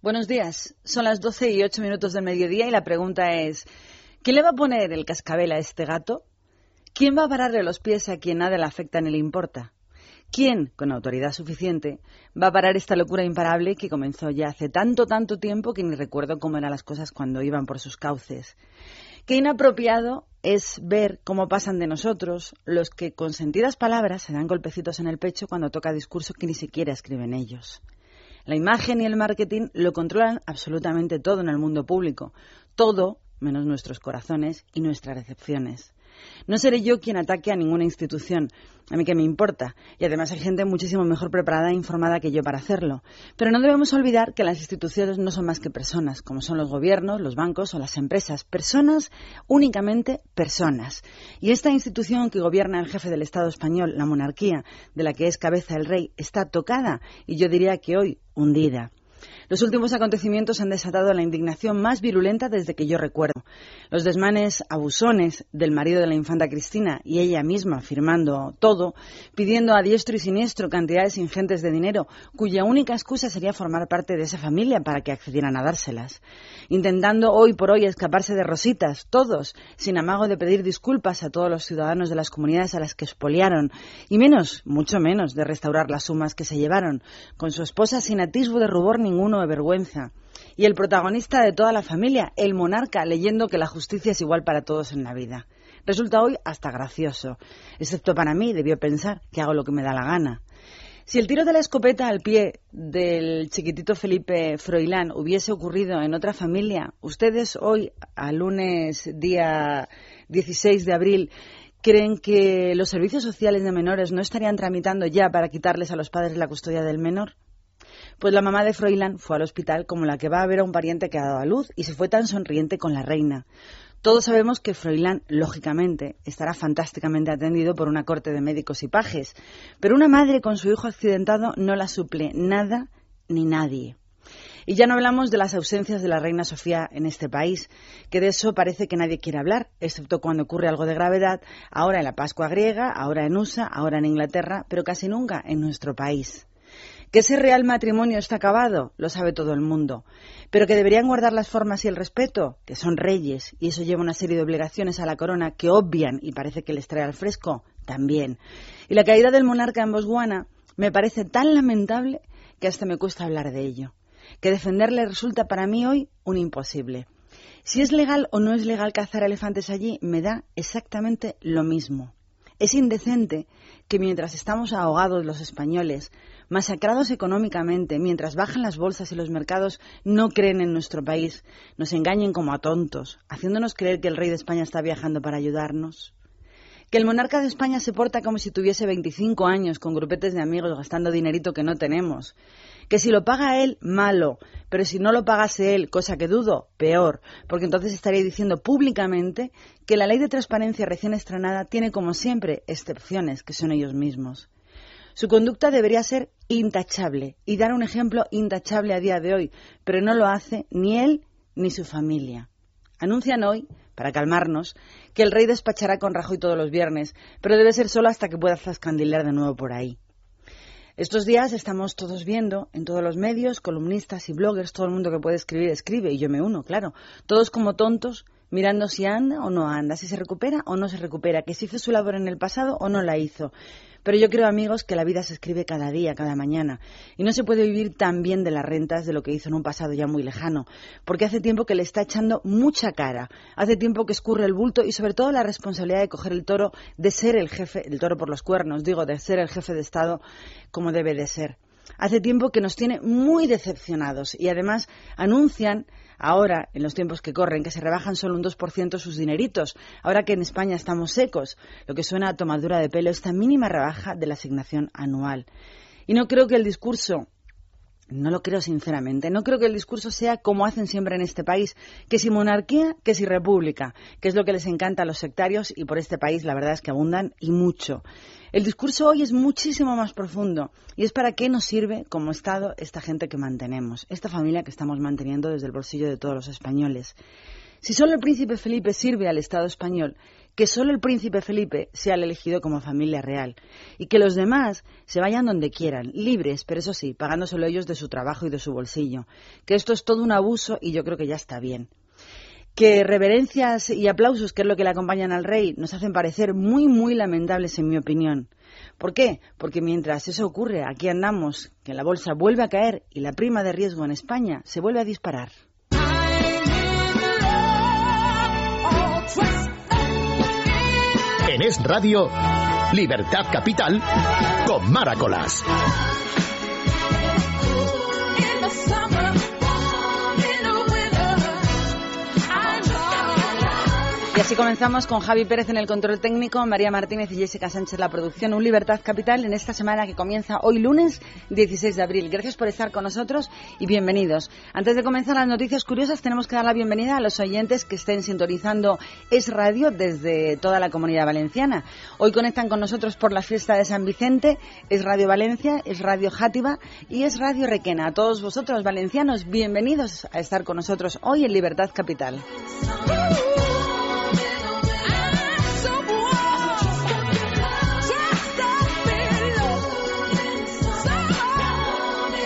Buenos días. Son las 12 y 8 minutos del mediodía y la pregunta es, ¿quién le va a poner el cascabel a este gato? ¿Quién va a pararle los pies a quien nada le afecta ni le importa? ¿Quién, con autoridad suficiente, va a parar esta locura imparable que comenzó ya hace tanto, tanto tiempo que ni recuerdo cómo eran las cosas cuando iban por sus cauces? Qué inapropiado es ver cómo pasan de nosotros los que con sentidas palabras se dan golpecitos en el pecho cuando toca discurso que ni siquiera escriben ellos. La imagen y el marketing lo controlan absolutamente todo en el mundo público, todo menos nuestros corazones y nuestras recepciones. No seré yo quien ataque a ninguna institución, a mí que me importa, y además hay gente muchísimo mejor preparada e informada que yo para hacerlo. Pero no debemos olvidar que las instituciones no son más que personas, como son los gobiernos, los bancos o las empresas. Personas, únicamente personas. Y esta institución que gobierna el jefe del Estado español, la monarquía, de la que es cabeza el rey, está tocada y yo diría que hoy hundida. Los últimos acontecimientos han desatado la indignación más virulenta desde que yo recuerdo. Los desmanes abusones del marido de la infanta Cristina y ella misma firmando todo, pidiendo a diestro y siniestro cantidades ingentes de dinero, cuya única excusa sería formar parte de esa familia para que accedieran a dárselas. Intentando hoy por hoy escaparse de rositas, todos, sin amago de pedir disculpas a todos los ciudadanos de las comunidades a las que expoliaron, y menos, mucho menos, de restaurar las sumas que se llevaron, con su esposa sin atisbo de rubor ninguno de vergüenza. Y el protagonista de toda la familia, el monarca, leyendo que la justicia es igual para todos en la vida. Resulta hoy hasta gracioso, excepto para mí, debió pensar que hago lo que me da la gana. Si el tiro de la escopeta al pie del chiquitito Felipe Froilán hubiese ocurrido en otra familia, ustedes hoy, a lunes día 16 de abril, ¿creen que los servicios sociales de menores no estarían tramitando ya para quitarles a los padres la custodia del menor? Pues la mamá de Froilán fue al hospital como la que va a ver a un pariente que ha dado a luz y se fue tan sonriente con la reina. Todos sabemos que Froilán, lógicamente, estará fantásticamente atendido por una corte de médicos y pajes, pero una madre con su hijo accidentado no la suple nada ni nadie. Y ya no hablamos de las ausencias de la reina Sofía en este país, que de eso parece que nadie quiere hablar, excepto cuando ocurre algo de gravedad, ahora en la Pascua griega, ahora en USA, ahora en Inglaterra, pero casi nunca en nuestro país. Que ese real matrimonio está acabado, lo sabe todo el mundo. Pero que deberían guardar las formas y el respeto, que son reyes, y eso lleva una serie de obligaciones a la corona que obvian y parece que les trae al fresco, también. Y la caída del monarca en Botswana me parece tan lamentable que hasta me cuesta hablar de ello. Que defenderle resulta para mí hoy un imposible. Si es legal o no es legal cazar elefantes allí, me da exactamente lo mismo. Es indecente que mientras estamos ahogados los españoles, masacrados económicamente, mientras bajan las bolsas y los mercados no creen en nuestro país, nos engañen como a tontos, haciéndonos creer que el rey de España está viajando para ayudarnos. Que el monarca de España se porta como si tuviese 25 años con grupetes de amigos gastando dinerito que no tenemos. Que si lo paga él, malo, pero si no lo pagase él, cosa que dudo, peor, porque entonces estaría diciendo públicamente que la ley de transparencia recién estrenada tiene como siempre excepciones, que son ellos mismos. Su conducta debería ser intachable y dar un ejemplo intachable a día de hoy, pero no lo hace ni él ni su familia. Anuncian hoy, para calmarnos, que el rey despachará con Rajoy todos los viernes, pero debe ser solo hasta que pueda zascandilear de nuevo por ahí. Estos días estamos todos viendo en todos los medios, columnistas y bloggers, todo el mundo que puede escribir escribe, y yo me uno, claro, todos como tontos mirando si anda o no anda, si se recupera o no se recupera, que si hizo su labor en el pasado o no la hizo. Pero yo creo, amigos, que la vida se escribe cada día, cada mañana, y no se puede vivir tan bien de las rentas de lo que hizo en un pasado ya muy lejano, porque hace tiempo que le está echando mucha cara, hace tiempo que escurre el bulto y sobre todo la responsabilidad de coger el toro, de ser el jefe, el toro por los cuernos, digo, de ser el jefe de Estado como debe de ser. Hace tiempo que nos tiene muy decepcionados y además anuncian ahora, en los tiempos que corren, que se rebajan solo un 2% sus dineritos, ahora que en España estamos secos, lo que suena a tomadura de pelo, esta mínima rebaja de la asignación anual. Y no creo que el discurso no lo creo sinceramente. No creo que el discurso sea como hacen siempre en este país, que si monarquía, que si república, que es lo que les encanta a los sectarios y por este país la verdad es que abundan y mucho. El discurso hoy es muchísimo más profundo y es para qué nos sirve como Estado esta gente que mantenemos, esta familia que estamos manteniendo desde el bolsillo de todos los españoles. Si solo el príncipe Felipe sirve al Estado español, que solo el príncipe Felipe sea el elegido como familia real y que los demás se vayan donde quieran, libres, pero eso sí, pagando solo ellos de su trabajo y de su bolsillo. Que esto es todo un abuso y yo creo que ya está bien. Que reverencias y aplausos, que es lo que le acompañan al rey, nos hacen parecer muy, muy lamentables en mi opinión. ¿Por qué? Porque mientras eso ocurre, aquí andamos, que la bolsa vuelve a caer y la prima de riesgo en España se vuelve a disparar. Es Radio, Libertad Capital, con Maracolas. Y así comenzamos con Javi Pérez en el control técnico, María Martínez y Jessica Sánchez la producción, un Libertad Capital en esta semana que comienza hoy lunes 16 de abril. Gracias por estar con nosotros y bienvenidos. Antes de comenzar las noticias curiosas, tenemos que dar la bienvenida a los oyentes que estén sintonizando Es Radio desde toda la comunidad valenciana. Hoy conectan con nosotros por la fiesta de San Vicente, Es Radio Valencia, Es Radio Játiva y Es Radio Requena. A todos vosotros valencianos, bienvenidos a estar con nosotros hoy en Libertad Capital.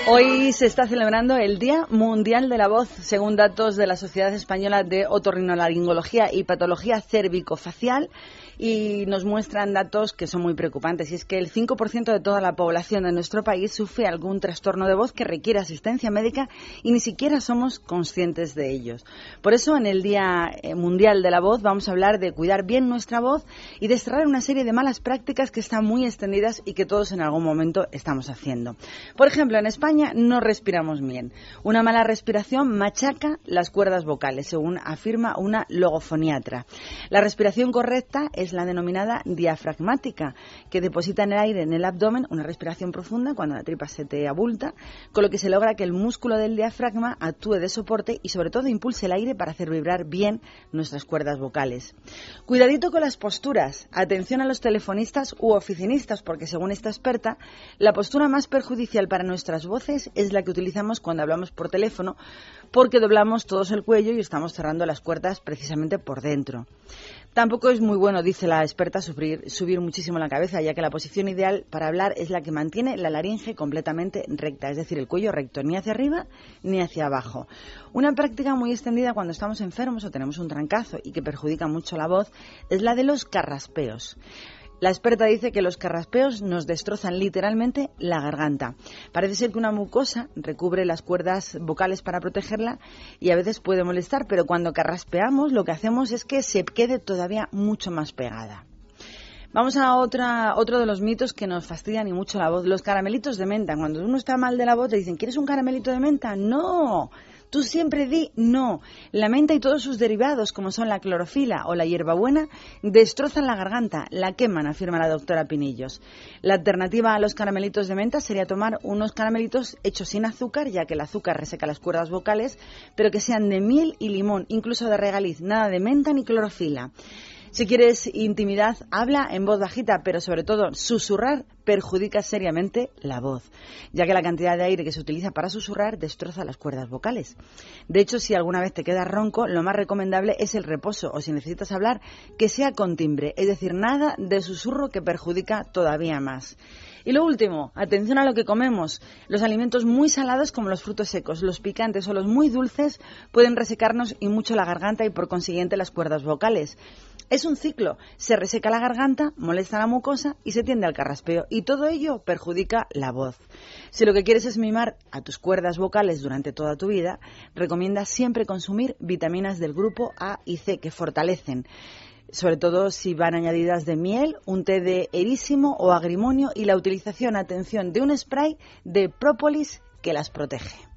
Hoy se está celebrando el Día Mundial de la Voz, según datos de la Sociedad Española de Otorrinolaringología y Patología Cérvico-Facial y nos muestran datos que son muy preocupantes. Y es que el 5% de toda la población de nuestro país sufre algún trastorno de voz que requiere asistencia médica y ni siquiera somos conscientes de ellos. Por eso, en el Día eh, Mundial de la Voz vamos a hablar de cuidar bien nuestra voz y de cerrar una serie de malas prácticas que están muy extendidas y que todos en algún momento estamos haciendo. Por ejemplo, en España no respiramos bien. Una mala respiración machaca las cuerdas vocales, según afirma una logofoniatra. La respiración correcta es la denominada diafragmática, que deposita en el aire en el abdomen una respiración profunda cuando la tripa se te abulta, con lo que se logra que el músculo del diafragma actúe de soporte y sobre todo impulse el aire para hacer vibrar bien nuestras cuerdas vocales. Cuidadito con las posturas. Atención a los telefonistas u oficinistas, porque según esta experta, la postura más perjudicial para nuestras voces es la que utilizamos cuando hablamos por teléfono, porque doblamos todos el cuello y estamos cerrando las cuerdas precisamente por dentro. Tampoco es muy bueno, dice la experta, subir, muchísimo la cabeza, ya que la posición ideal para hablar es la que mantiene la laringe completamente recta, es decir, el cuello recto, ni hacia arriba ni hacia abajo. Una práctica muy extendida cuando estamos enfermos o tenemos un trancazo y que perjudica mucho la voz es la de los carraspeos. La experta dice que los carraspeos nos destrozan literalmente la garganta. Parece ser que una mucosa recubre las cuerdas vocales para protegerla y a veces puede molestar, pero cuando carraspeamos lo que hacemos es que se quede todavía mucho más pegada. Vamos a otra, otro de los mitos que nos fastidian y mucho la voz. Los caramelitos de menta. Cuando uno está mal de la voz, te dicen, ¿quieres un caramelito de menta? No. Tú siempre di no. La menta y todos sus derivados, como son la clorofila o la hierbabuena, destrozan la garganta, la queman, afirma la doctora Pinillos. La alternativa a los caramelitos de menta sería tomar unos caramelitos hechos sin azúcar, ya que el azúcar reseca las cuerdas vocales, pero que sean de miel y limón, incluso de regaliz, nada de menta ni clorofila. Si quieres intimidad, habla en voz bajita, pero sobre todo susurrar perjudica seriamente la voz, ya que la cantidad de aire que se utiliza para susurrar destroza las cuerdas vocales. De hecho, si alguna vez te quedas ronco, lo más recomendable es el reposo o si necesitas hablar, que sea con timbre, es decir, nada de susurro que perjudica todavía más. Y lo último, atención a lo que comemos. Los alimentos muy salados como los frutos secos, los picantes o los muy dulces pueden resecarnos y mucho la garganta y por consiguiente las cuerdas vocales. Es un ciclo. Se reseca la garganta, molesta la mucosa y se tiende al carraspeo. Y todo ello perjudica la voz. Si lo que quieres es mimar a tus cuerdas vocales durante toda tu vida, recomienda siempre consumir vitaminas del grupo A y C que fortalecen sobre todo si van añadidas de miel, un té de erísimo o agrimonio y la utilización, atención, de un spray de própolis que las protege.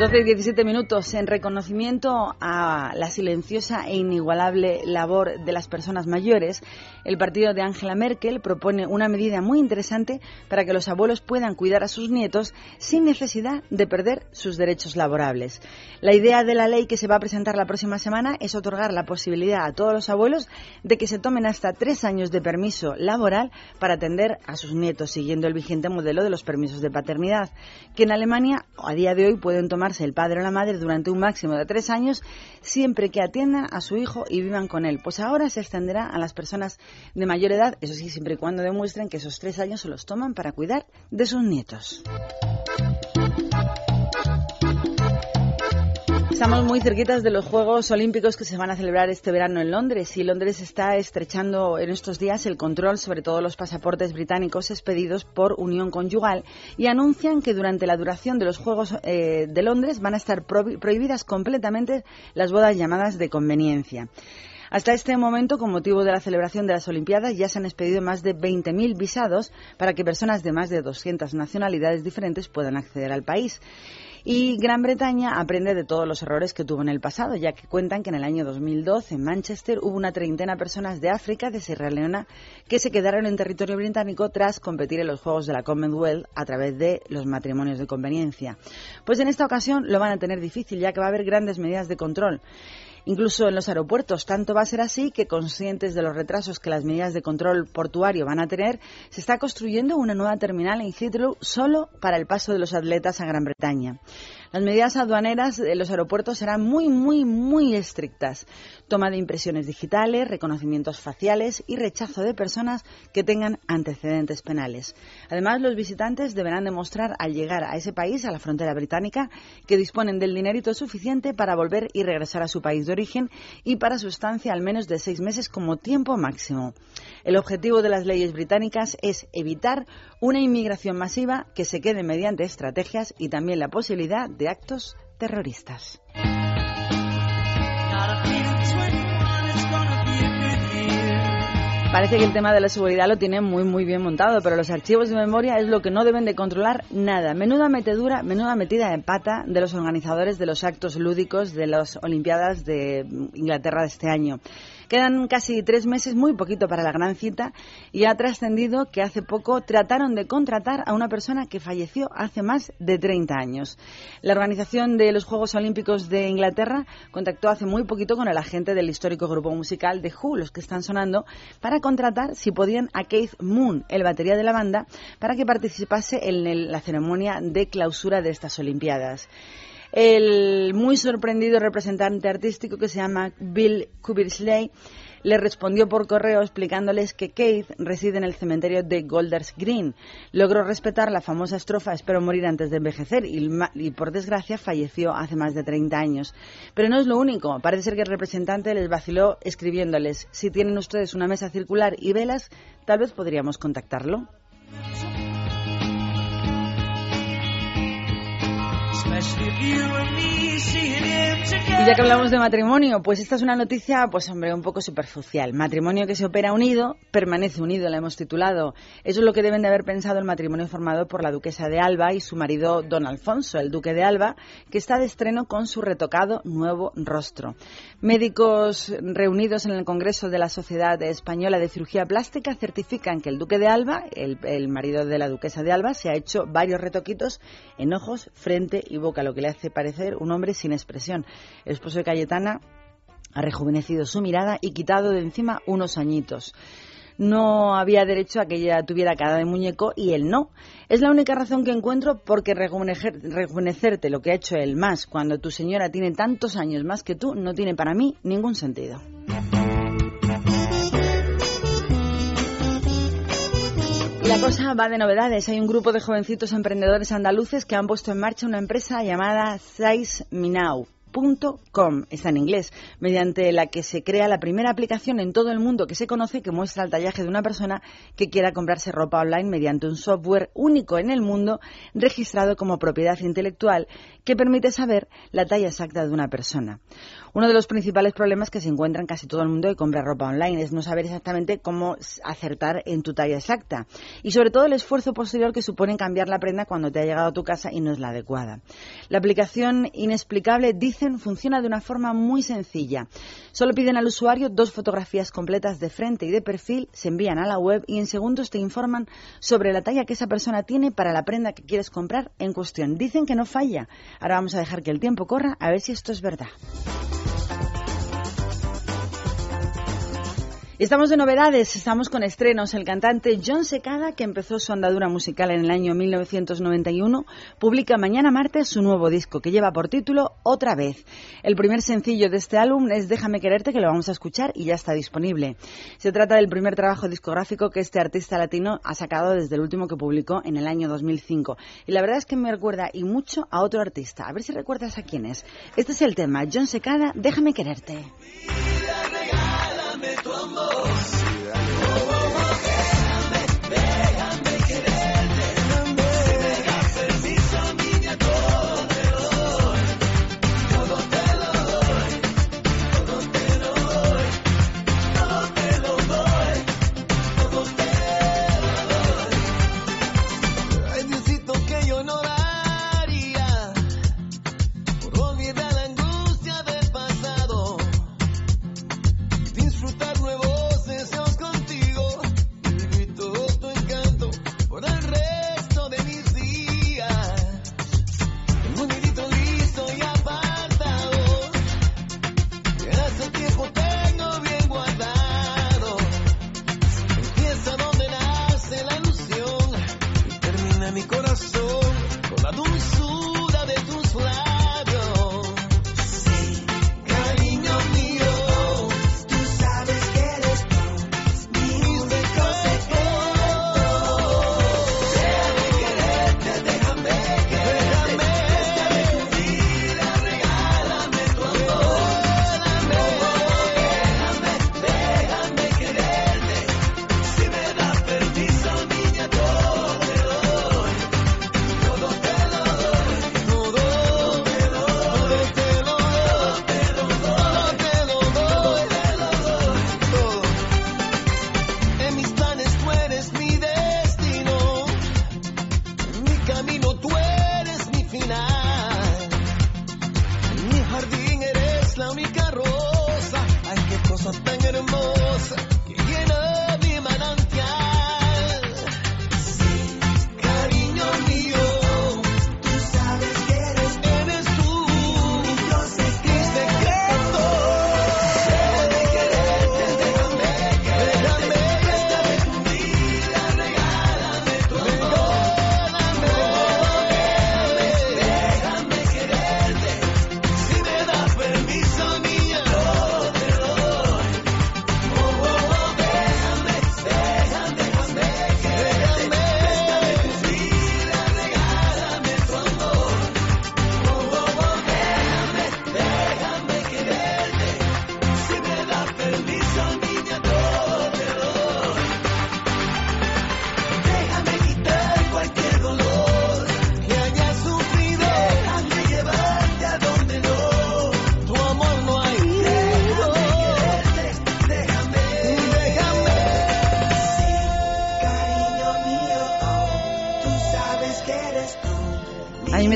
12 y 17 minutos en reconocimiento a la silenciosa e inigualable labor de las personas mayores, el partido de Angela Merkel propone una medida muy interesante para que los abuelos puedan cuidar a sus nietos sin necesidad de perder sus derechos laborables. La idea de la ley que se va a presentar la próxima semana es otorgar la posibilidad a todos los abuelos de que se tomen hasta tres años de permiso laboral para atender a sus nietos, siguiendo el vigente modelo de los permisos de paternidad, que en Alemania a día de hoy pueden tomar el padre o la madre durante un máximo de tres años, siempre que atiendan a su hijo y vivan con él. Pues ahora se extenderá a las personas de mayor edad, eso sí, siempre y cuando demuestren que esos tres años se los toman para cuidar de sus nietos. Estamos muy cerquitas de los Juegos Olímpicos que se van a celebrar este verano en Londres y Londres está estrechando en estos días el control sobre todos los pasaportes británicos expedidos por unión conyugal y anuncian que durante la duración de los Juegos eh, de Londres van a estar prohibidas completamente las bodas llamadas de conveniencia. Hasta este momento, con motivo de la celebración de las Olimpiadas, ya se han expedido más de 20.000 visados para que personas de más de 200 nacionalidades diferentes puedan acceder al país. Y Gran Bretaña aprende de todos los errores que tuvo en el pasado, ya que cuentan que en el año 2012 en Manchester hubo una treintena de personas de África, de Sierra Leona, que se quedaron en territorio británico tras competir en los Juegos de la Commonwealth a través de los matrimonios de conveniencia. Pues en esta ocasión lo van a tener difícil, ya que va a haber grandes medidas de control incluso en los aeropuertos. Tanto va a ser así que, conscientes de los retrasos que las medidas de control portuario van a tener, se está construyendo una nueva terminal en Heathrow solo para el paso de los atletas a Gran Bretaña. Las medidas aduaneras de los aeropuertos serán muy, muy, muy estrictas. Toma de impresiones digitales, reconocimientos faciales y rechazo de personas que tengan antecedentes penales. Además, los visitantes deberán demostrar al llegar a ese país, a la frontera británica, que disponen del dinerito suficiente para volver y regresar a su país de origen y para su estancia al menos de seis meses como tiempo máximo. El objetivo de las leyes británicas es evitar una inmigración masiva que se quede mediante estrategias y también la posibilidad de actos terroristas. Parece que el tema de la seguridad lo tiene muy muy bien montado, pero los archivos de memoria es lo que no deben de controlar nada. Menuda metedura, menuda metida de pata de los organizadores de los actos lúdicos de las Olimpiadas de Inglaterra de este año. Quedan casi tres meses, muy poquito para la gran cita, y ha trascendido que hace poco trataron de contratar a una persona que falleció hace más de 30 años. La organización de los Juegos Olímpicos de Inglaterra contactó hace muy poquito con el agente del histórico grupo musical de Who, los que están sonando, para contratar si podían a Keith Moon, el batería de la banda, para que participase en la ceremonia de clausura de estas Olimpiadas el muy sorprendido representante artístico que se llama Bill Kubersley le respondió por correo explicándoles que Keith reside en el cementerio de Golders Green. Logró respetar la famosa estrofa Espero morir antes de envejecer y, y, por desgracia falleció hace más de 30 años. Pero no es lo único. Parece ser que el representante les vaciló escribiéndoles si tienen ustedes una mesa circular y velas, tal vez podríamos contactarlo. Especially if you and me seeing him Y ya que hablamos de matrimonio, pues esta es una noticia, pues hombre, un poco superficial. Matrimonio que se opera unido, permanece unido, la hemos titulado. Eso es lo que deben de haber pensado el matrimonio formado por la duquesa de Alba y su marido don Alfonso, el duque de Alba, que está de estreno con su retocado nuevo rostro. Médicos reunidos en el Congreso de la Sociedad Española de Cirugía Plástica certifican que el duque de Alba, el, el marido de la duquesa de Alba, se ha hecho varios retoquitos en ojos, frente y boca, lo que le hace parecer un hombre sin expresión. El esposo de Cayetana ha rejuvenecido su mirada y quitado de encima unos añitos. No había derecho a que ella tuviera cara de muñeco y él no. Es la única razón que encuentro porque rejuvenecerte lo que ha hecho él más cuando tu señora tiene tantos años más que tú no tiene para mí ningún sentido. La cosa va de novedades. Hay un grupo de jovencitos emprendedores andaluces que han puesto en marcha una empresa llamada Size Minau. Com, está en inglés, mediante la que se crea la primera aplicación en todo el mundo que se conoce que muestra el tallaje de una persona que quiera comprarse ropa online mediante un software único en el mundo registrado como propiedad intelectual que permite saber la talla exacta de una persona. Uno de los principales problemas que se encuentra en casi todo el mundo que compra ropa online es no saber exactamente cómo acertar en tu talla exacta y sobre todo el esfuerzo posterior que supone cambiar la prenda cuando te ha llegado a tu casa y no es la adecuada. La aplicación inexplicable, dicen, funciona de una forma muy sencilla. Solo piden al usuario dos fotografías completas de frente y de perfil, se envían a la web y en segundos te informan sobre la talla que esa persona tiene para la prenda que quieres comprar en cuestión. Dicen que no falla. Ahora vamos a dejar que el tiempo corra a ver si esto es verdad. Estamos de novedades, estamos con estrenos. El cantante John Secada, que empezó su andadura musical en el año 1991, publica mañana martes su nuevo disco, que lleva por título Otra vez. El primer sencillo de este álbum es Déjame quererte, que lo vamos a escuchar y ya está disponible. Se trata del primer trabajo discográfico que este artista latino ha sacado desde el último que publicó en el año 2005. Y la verdad es que me recuerda y mucho a otro artista. A ver si recuerdas a quién es. Este es el tema, John Secada, Déjame quererte. Tu amor.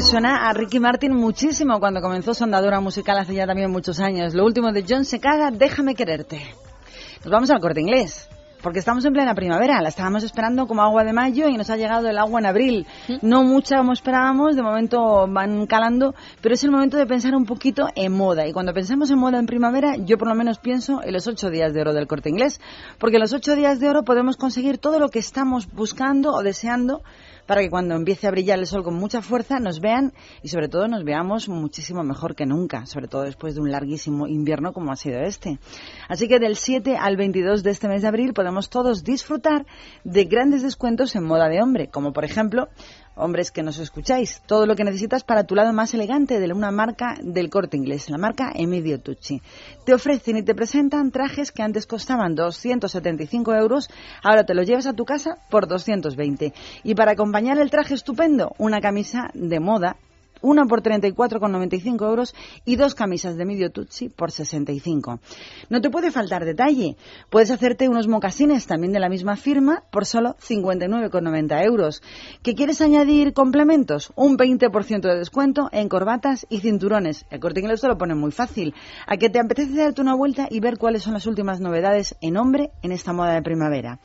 Suena a Ricky Martin muchísimo cuando comenzó su andadura musical hace ya también muchos años. Lo último de John Secada, Déjame quererte. Nos vamos al corte inglés. Porque estamos en plena primavera, la estábamos esperando como agua de mayo y nos ha llegado el agua en abril. No mucha como esperábamos, de momento van calando, pero es el momento de pensar un poquito en moda. Y cuando pensamos en moda en primavera, yo por lo menos pienso en los ocho días de oro del corte inglés. Porque en los ocho días de oro podemos conseguir todo lo que estamos buscando o deseando para que cuando empiece a brillar el sol con mucha fuerza nos vean y sobre todo nos veamos muchísimo mejor que nunca, sobre todo después de un larguísimo invierno como ha sido este. Así que del 7 al 22 de este mes de abril podemos todos disfrutar de grandes descuentos en moda de hombre, como por ejemplo hombres que nos escucháis, todo lo que necesitas para tu lado más elegante de una marca del corte inglés, la marca Emilio Tucci. Te ofrecen y te presentan trajes que antes costaban 275 euros, ahora te los llevas a tu casa por 220. Y para acompañar el traje estupendo, una camisa de moda una por 34,95 euros y dos camisas de medio Tutsi por 65. No te puede faltar detalle. Puedes hacerte unos mocasines también de la misma firma por solo 59,90 euros. ¿Qué quieres añadir complementos? Un 20% de descuento en corbatas y cinturones. El corte inglés te lo pone muy fácil. ¿A que te apetece darte una vuelta y ver cuáles son las últimas novedades en hombre en esta moda de primavera?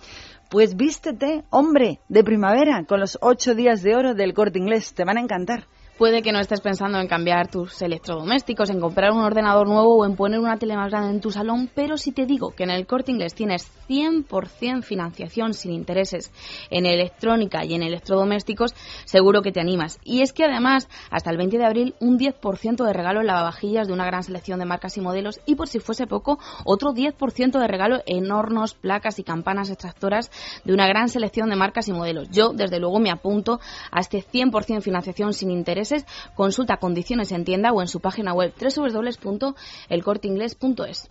Pues vístete, hombre, de primavera, con los ocho días de oro del corte inglés. Te van a encantar. Puede que no estés pensando en cambiar tus electrodomésticos, en comprar un ordenador nuevo o en poner una tele más grande en tu salón, pero si te digo que en el corte inglés tienes 100% financiación sin intereses en electrónica y en electrodomésticos, seguro que te animas. Y es que además, hasta el 20 de abril, un 10% de regalo en lavavajillas de una gran selección de marcas y modelos y por si fuese poco, otro 10% de regalo en hornos, placas y campanas extractoras de una gran selección de marcas y modelos. Yo, desde luego, me apunto a este 100% financiación sin intereses consulta condiciones en tienda o en su página web www.elcorteingles.es.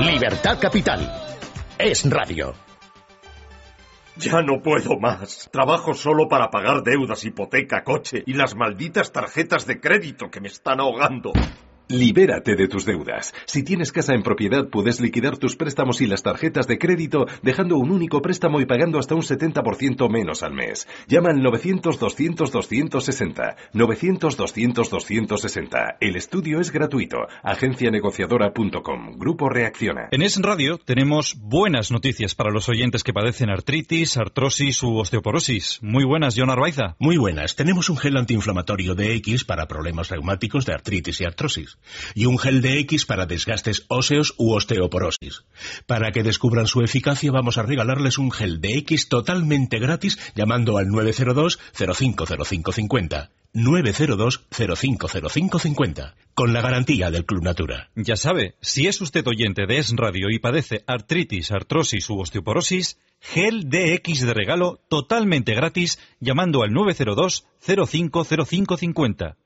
Libertad Capital. Es radio. Ya no puedo más. Trabajo solo para pagar deudas, hipoteca, coche y las malditas tarjetas de crédito que me están ahogando. Libérate de tus deudas. Si tienes casa en propiedad, puedes liquidar tus préstamos y las tarjetas de crédito dejando un único préstamo y pagando hasta un 70% menos al mes. Llama al 900-200-260. 900-200-260. El estudio es gratuito. Agencianegociadora.com. Grupo Reacciona. En Es Radio tenemos buenas noticias para los oyentes que padecen artritis, artrosis u osteoporosis. Muy buenas, John Arbaiza. Muy buenas. Tenemos un gel antiinflamatorio de X para problemas reumáticos de artritis y artrosis y un gel de X para desgastes óseos u osteoporosis. Para que descubran su eficacia vamos a regalarles un gel de X totalmente gratis llamando al 902 050550. 902 050550 con la garantía del Club Natura. Ya sabe, si es usted oyente de Es Radio y padece artritis, artrosis u osteoporosis, gel DX de regalo totalmente gratis llamando al 902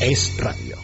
Es radio.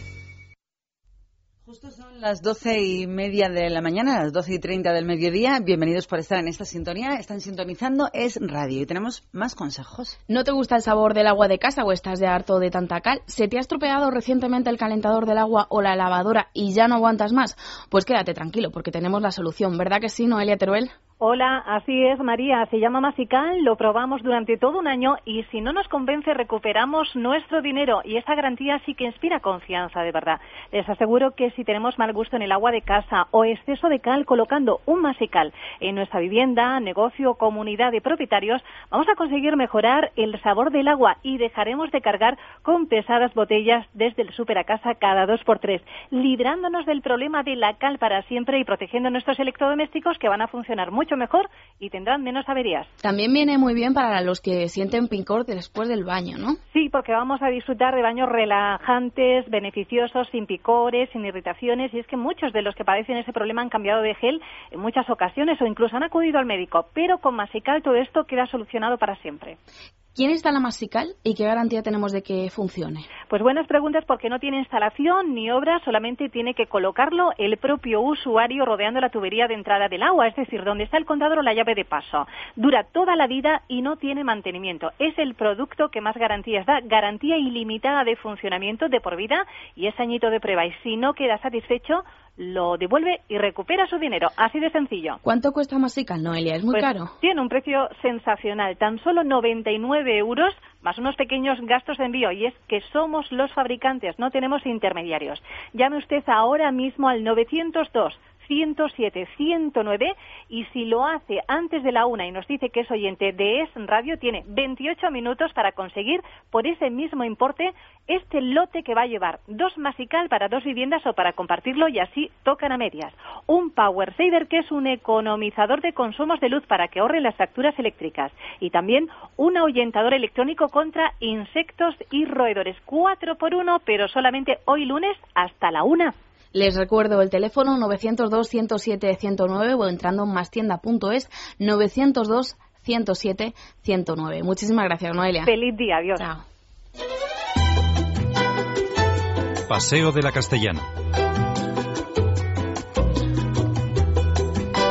Justo son las doce y media de la mañana, las doce y treinta del mediodía. Bienvenidos por estar en esta sintonía. Están sintonizando Es Radio y tenemos más consejos. ¿No te gusta el sabor del agua de casa o estás de harto de tanta cal? ¿Se te ha estropeado recientemente el calentador del agua o la lavadora y ya no aguantas más? Pues quédate tranquilo porque tenemos la solución, ¿verdad que sí, Noelia Teruel? Hola, así es, María. Se llama Masical, lo probamos durante todo un año y si no nos convence recuperamos nuestro dinero y esa garantía sí que inspira confianza, de verdad. Les aseguro que si tenemos mal gusto en el agua de casa o exceso de cal colocando un Masical en nuestra vivienda, negocio, comunidad de propietarios, vamos a conseguir mejorar el sabor del agua y dejaremos de cargar con pesadas botellas desde el súper a casa cada dos por tres, librándonos del problema de la cal para siempre y protegiendo nuestros electrodomésticos que van a funcionar muy mucho mejor y tendrán menos averías. También viene muy bien para los que sienten picor después del baño, ¿no? Sí, porque vamos a disfrutar de baños relajantes, beneficiosos, sin picores, sin irritaciones y es que muchos de los que padecen ese problema han cambiado de gel en muchas ocasiones o incluso han acudido al médico, pero con Masical todo esto queda solucionado para siempre. ¿Quién instala Masical y qué garantía tenemos de que funcione? Pues buenas preguntas porque no tiene instalación ni obra, solamente tiene que colocarlo el propio usuario rodeando la tubería de entrada del agua, es decir, donde está el contador o la llave de paso. Dura toda la vida y no tiene mantenimiento. Es el producto que más garantías da, garantía ilimitada de funcionamiento de por vida y es añito de prueba. Y si no queda satisfecho, lo devuelve y recupera su dinero. Así de sencillo. ¿Cuánto cuesta Masical, Noelia? ¿Es muy Pues caro? Tiene un precio sensacional, tan solo 99 euros más unos pequeños gastos de envío. Y es que somos los fabricantes, no tenemos intermediarios. Llame usted ahora mismo al 902 107 109 y si lo hace antes de la una y nos dice que es oyente de Es Radio, tiene 28 minutos para conseguir por ese mismo importe este lote que va a llevar dos masical para dos viviendas o para compartirlo y así tocan a medias. Un Power Saver que es un economizador de consumos de luz para que ahorren las facturas eléctricas y también un ahuyentador electrónico contra insectos y roedores. Cuatro por uno, pero solamente hoy lunes hasta la una. Les recuerdo el teléfono 902-107-109 o entrando en mastienda.es 902-107-109. Muchísimas gracias, Noelia. Feliz día, adiós. Chao. Paseo de la Castellana.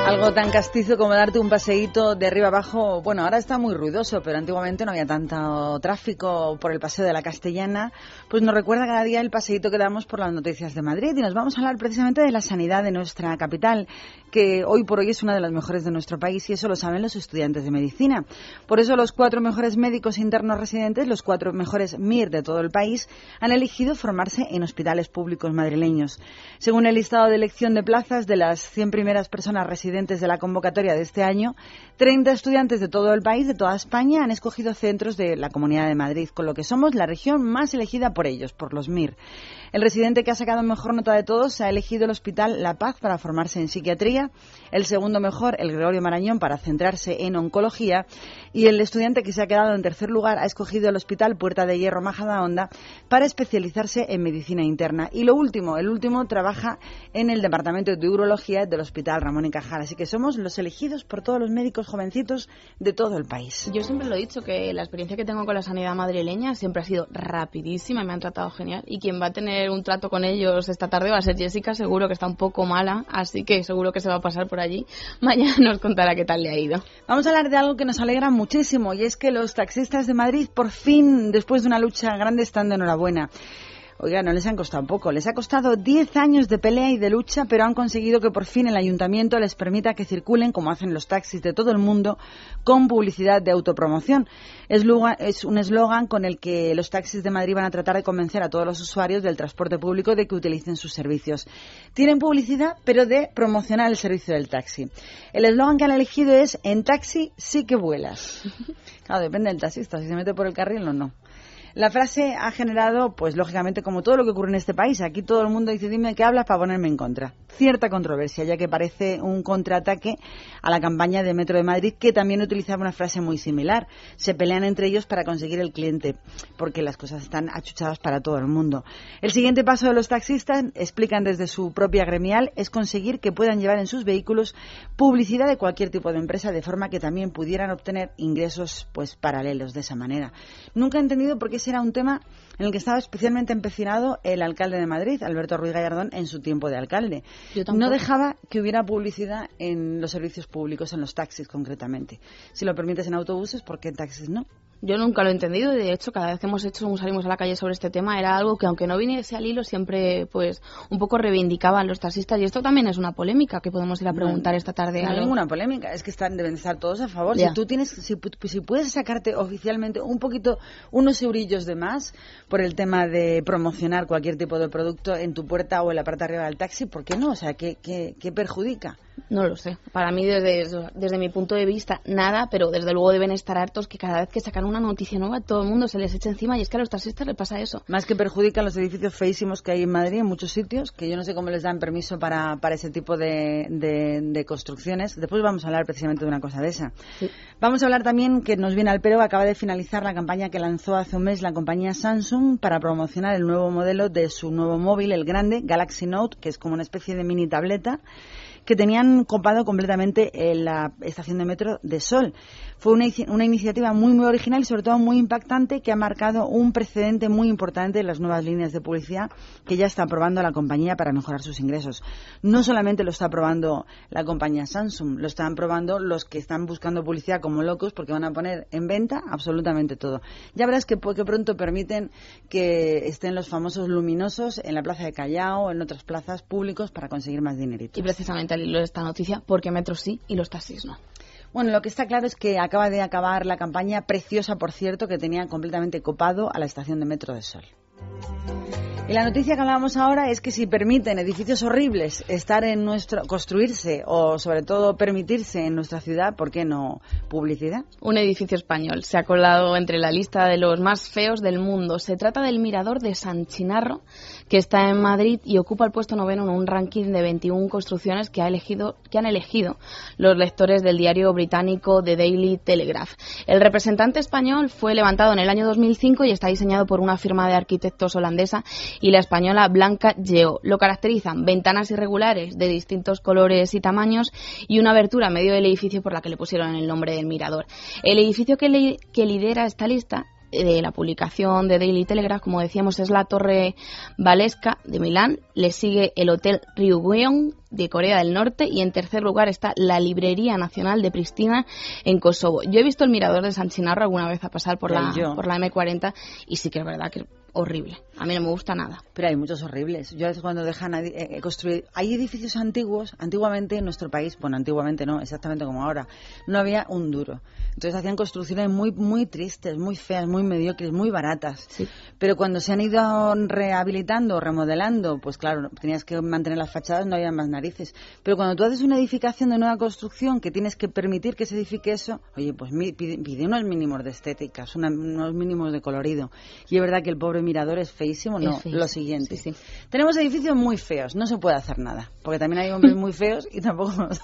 Algo tan castizo como darte un paseíto de arriba abajo. Bueno, ahora está muy ruidoso, pero antiguamente no había tanto tráfico por el paseo de la Castellana. Pues nos recuerda cada día el paseíto que damos por las noticias de Madrid y nos vamos a hablar precisamente de la sanidad de nuestra capital, que hoy por hoy es una de las mejores de nuestro país y eso lo saben los estudiantes de medicina. Por eso los cuatro mejores médicos internos residentes, los cuatro mejores MIR de todo el país, han elegido formarse en hospitales públicos madrileños. Según el listado de elección de plazas de las 100 primeras personas residentes de la convocatoria de este año, 30 estudiantes de todo el país, de toda España, han escogido centros de la Comunidad de Madrid, con lo que somos la región más elegida por ellos, por los MIR. El residente que ha sacado mejor nota de todos ha elegido el Hospital La Paz para formarse en psiquiatría, el segundo mejor, el Gregorio Marañón, para centrarse en oncología, y el estudiante que se ha quedado en tercer lugar ha escogido el Hospital Puerta de Hierro Majadahonda para especializarse en medicina interna. Y lo último, el último trabaja en el Departamento de Urología del Hospital Ramón y Cajal. Así que somos los elegidos por todos los médicos jovencitos de todo el país. Yo siempre lo he dicho que la experiencia que tengo con la sanidad madrileña siempre ha sido rapidísima y me han tratado genial. Y quien va a tener un trato con ellos esta tarde va a ser Jessica, seguro que está un poco mala, así que seguro que se va a pasar por allí. Mañana nos contará qué tal le ha ido. Vamos a hablar de algo que nos alegra muchísimo y es que los taxistas de Madrid por fin, después de una lucha grande, están de enhorabuena. Oiga, no les han costado poco. Les ha costado 10 años de pelea y de lucha, pero han conseguido que por fin el ayuntamiento les permita que circulen, como hacen los taxis de todo el mundo, con publicidad de autopromoción. Es es un eslogan con el que los taxis de Madrid van a tratar de convencer a todos los usuarios del transporte público de que utilicen sus servicios. Tienen publicidad, pero de promocionar el servicio del taxi. El eslogan que han elegido es En taxi sí que vuelas. Claro, depende del taxista, si se mete por el carril o no. La frase ha generado, pues lógicamente, como todo lo que ocurre en este país. Aquí todo el mundo dice, dime qué hablas para ponerme en contra. Cierta controversia, ya que parece un contraataque a la campaña de Metro de Madrid, que también utilizaba una frase muy similar. Se pelean entre ellos para conseguir el cliente, porque las cosas están achuchadas para todo el mundo. El siguiente paso de los taxistas, explican desde su propia gremial, es conseguir que puedan llevar en sus vehículos publicidad de cualquier tipo de empresa, de forma que también pudieran obtener ingresos pues paralelos de esa manera. Nunca he entendido por qué era un tema en el que estaba especialmente empecinado el alcalde de Madrid, Alberto Ruiz Gallardón, en su tiempo de alcalde. No dejaba que hubiera publicidad en los servicios públicos, en los taxis concretamente. Si lo permites en autobuses, ¿por qué en taxis no? Yo nunca lo he entendido y de hecho cada vez que hemos hecho salimos a la calle sobre este tema era algo que aunque no viniese al hilo siempre pues un poco reivindicaban los taxistas y esto también es una polémica que podemos ir a preguntar esta tarde. No hay ninguna polémica, es que están, deben estar todos a favor. Ya. Si tú tienes, si, si puedes sacarte oficialmente un poquito, unos eurillos de más por el tema de promocionar cualquier tipo de producto en tu puerta o en la parte de arriba del taxi, ¿por qué no? O sea, ¿qué, qué, qué perjudica? No lo sé. Para mí, desde, desde mi punto de vista, nada, pero desde luego deben estar hartos que cada vez que sacan una noticia nueva, todo el mundo se les echa encima y es que a los taxistas les pasa eso. Más que perjudica los edificios feísimos que hay en Madrid, en muchos sitios, que yo no sé cómo les dan permiso para, para ese tipo de, de- de construcciones. Después vamos a hablar precisamente de una cosa de esa. Vamos a hablar también que nos viene al pelo, acaba de finalizar la campaña que lanzó hace un mes la compañía Samsung para promocionar el nuevo modelo de su nuevo móvil, el grande Galaxy Note, que es como una especie de mini tableta que tenían copado completamente en la estación de metro de Sol. Fue una, ici- una iniciativa muy, muy original y sobre todo muy impactante que ha marcado un precedente muy importante en las nuevas líneas de publicidad que ya está aprobando la compañía para mejorar sus ingresos. No solamente lo está aprobando la compañía Samsung, lo están probando los que están buscando publicidad como locos porque van a poner en venta absolutamente todo. Ya verás que, que pronto permiten que estén los famosos luminosos en la plaza de Callao, en otras plazas públicos para conseguir más dinerito. Y precisamente al hilo de esta noticia, porque metros sí y los taxis no. Bueno, lo que está claro es que acaba de acabar la campaña preciosa, por cierto, que tenía completamente copado a la estación de Metro de Sol. Y la noticia que hablábamos ahora es que si permiten edificios horribles estar en nuestro, construirse o sobre todo permitirse en nuestra ciudad, ¿por qué no publicidad? Un edificio español se ha colado entre la lista de los más feos del mundo. Se trata del Mirador de San Chinarro, que está en Madrid y ocupa el puesto noveno en un ranking de 21 construcciones que, ha elegido, que han elegido los lectores del diario británico The Daily Telegraph. El representante español fue levantado en el año 2005 y está diseñado por una firma de arquitectos holandesa y la española Blanca Geo. Lo caracterizan ventanas irregulares de distintos colores y tamaños y una abertura en medio del edificio por la que le pusieron el nombre del mirador. El edificio que, que lidera esta lista de la publicación de Daily Telegraph, como decíamos, es la Torre Valesca de Milán, le sigue el Hotel Ryugyong de Corea del Norte y en tercer lugar está la Librería Nacional de Pristina en Kosovo. Yo he visto el mirador de San Chinarro alguna vez a pasar por la, por la M40 y sí que es verdad que horrible. A mí no me gusta nada. Pero hay muchos horribles. Yo a veces cuando dejan eh, eh, construir... Hay edificios antiguos, antiguamente en nuestro país, bueno, antiguamente no, exactamente como ahora, no había un duro. Entonces hacían construcciones muy muy tristes, muy feas, muy mediocres, muy baratas. Pero cuando se han ido rehabilitando, remodelando, pues claro, tenías que mantener las fachadas, no había más narices. Pero cuando tú haces una edificación de nueva construcción que tienes que permitir que se edifique eso, oye, pues pide, unos mínimos de estéticas, unos mínimos de colorido. Y es verdad que el pobre mirador es feísimo, no, lo siguiente. Tenemos edificios muy feos, no se puede hacer nada, porque también hay hombres muy feos y tampoco nos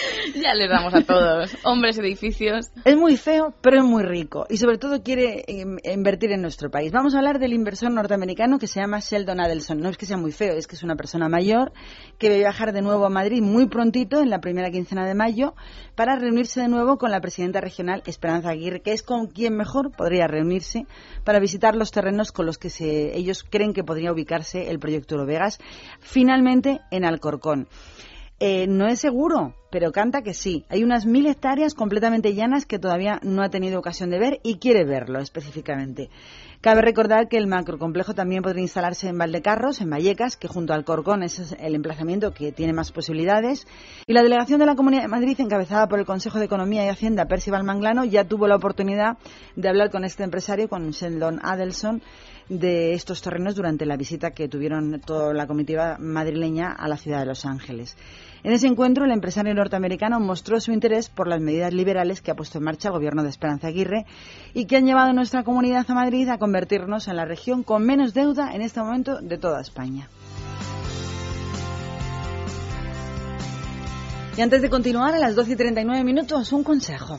ya le damos a todos. Hombres, edificios. Es muy feo, pero es muy rico. Y sobre todo quiere invertir en nuestro país. Vamos a hablar del inversor norteamericano que se llama Sheldon Adelson. No es que sea muy feo, es que es una persona mayor que va a viajar de nuevo a Madrid muy prontito, en la primera quincena de mayo, para reunirse de nuevo con la presidenta regional Esperanza Aguirre, que es con quien mejor podría reunirse para visitar los terrenos con los que ellos creen que podría ubicarse el proyecto Vegas, finalmente en Alcorcón. Eh, no es seguro, pero canta que sí. Hay unas mil hectáreas completamente llanas que todavía no ha tenido ocasión de ver y quiere verlo específicamente. Cabe recordar que el macrocomplejo también podría instalarse en Valdecarros, en Vallecas, que junto al Corcón es el emplazamiento que tiene más posibilidades. Y la delegación de la Comunidad de Madrid, encabezada por el Consejo de Economía y Hacienda, Percival Manglano, ya tuvo la oportunidad de hablar con este empresario, con Sheldon Adelson, de estos terrenos durante la visita que tuvieron toda la comitiva madrileña a la ciudad de Los Ángeles. En ese encuentro, el empresario norteamericano mostró su interés por las medidas liberales que ha puesto en marcha el gobierno de Esperanza Aguirre y que han llevado a nuestra comunidad a Madrid a convertirnos en la región con menos deuda en este momento de toda España. Y antes de continuar, a las 12 y 39 minutos, un consejo.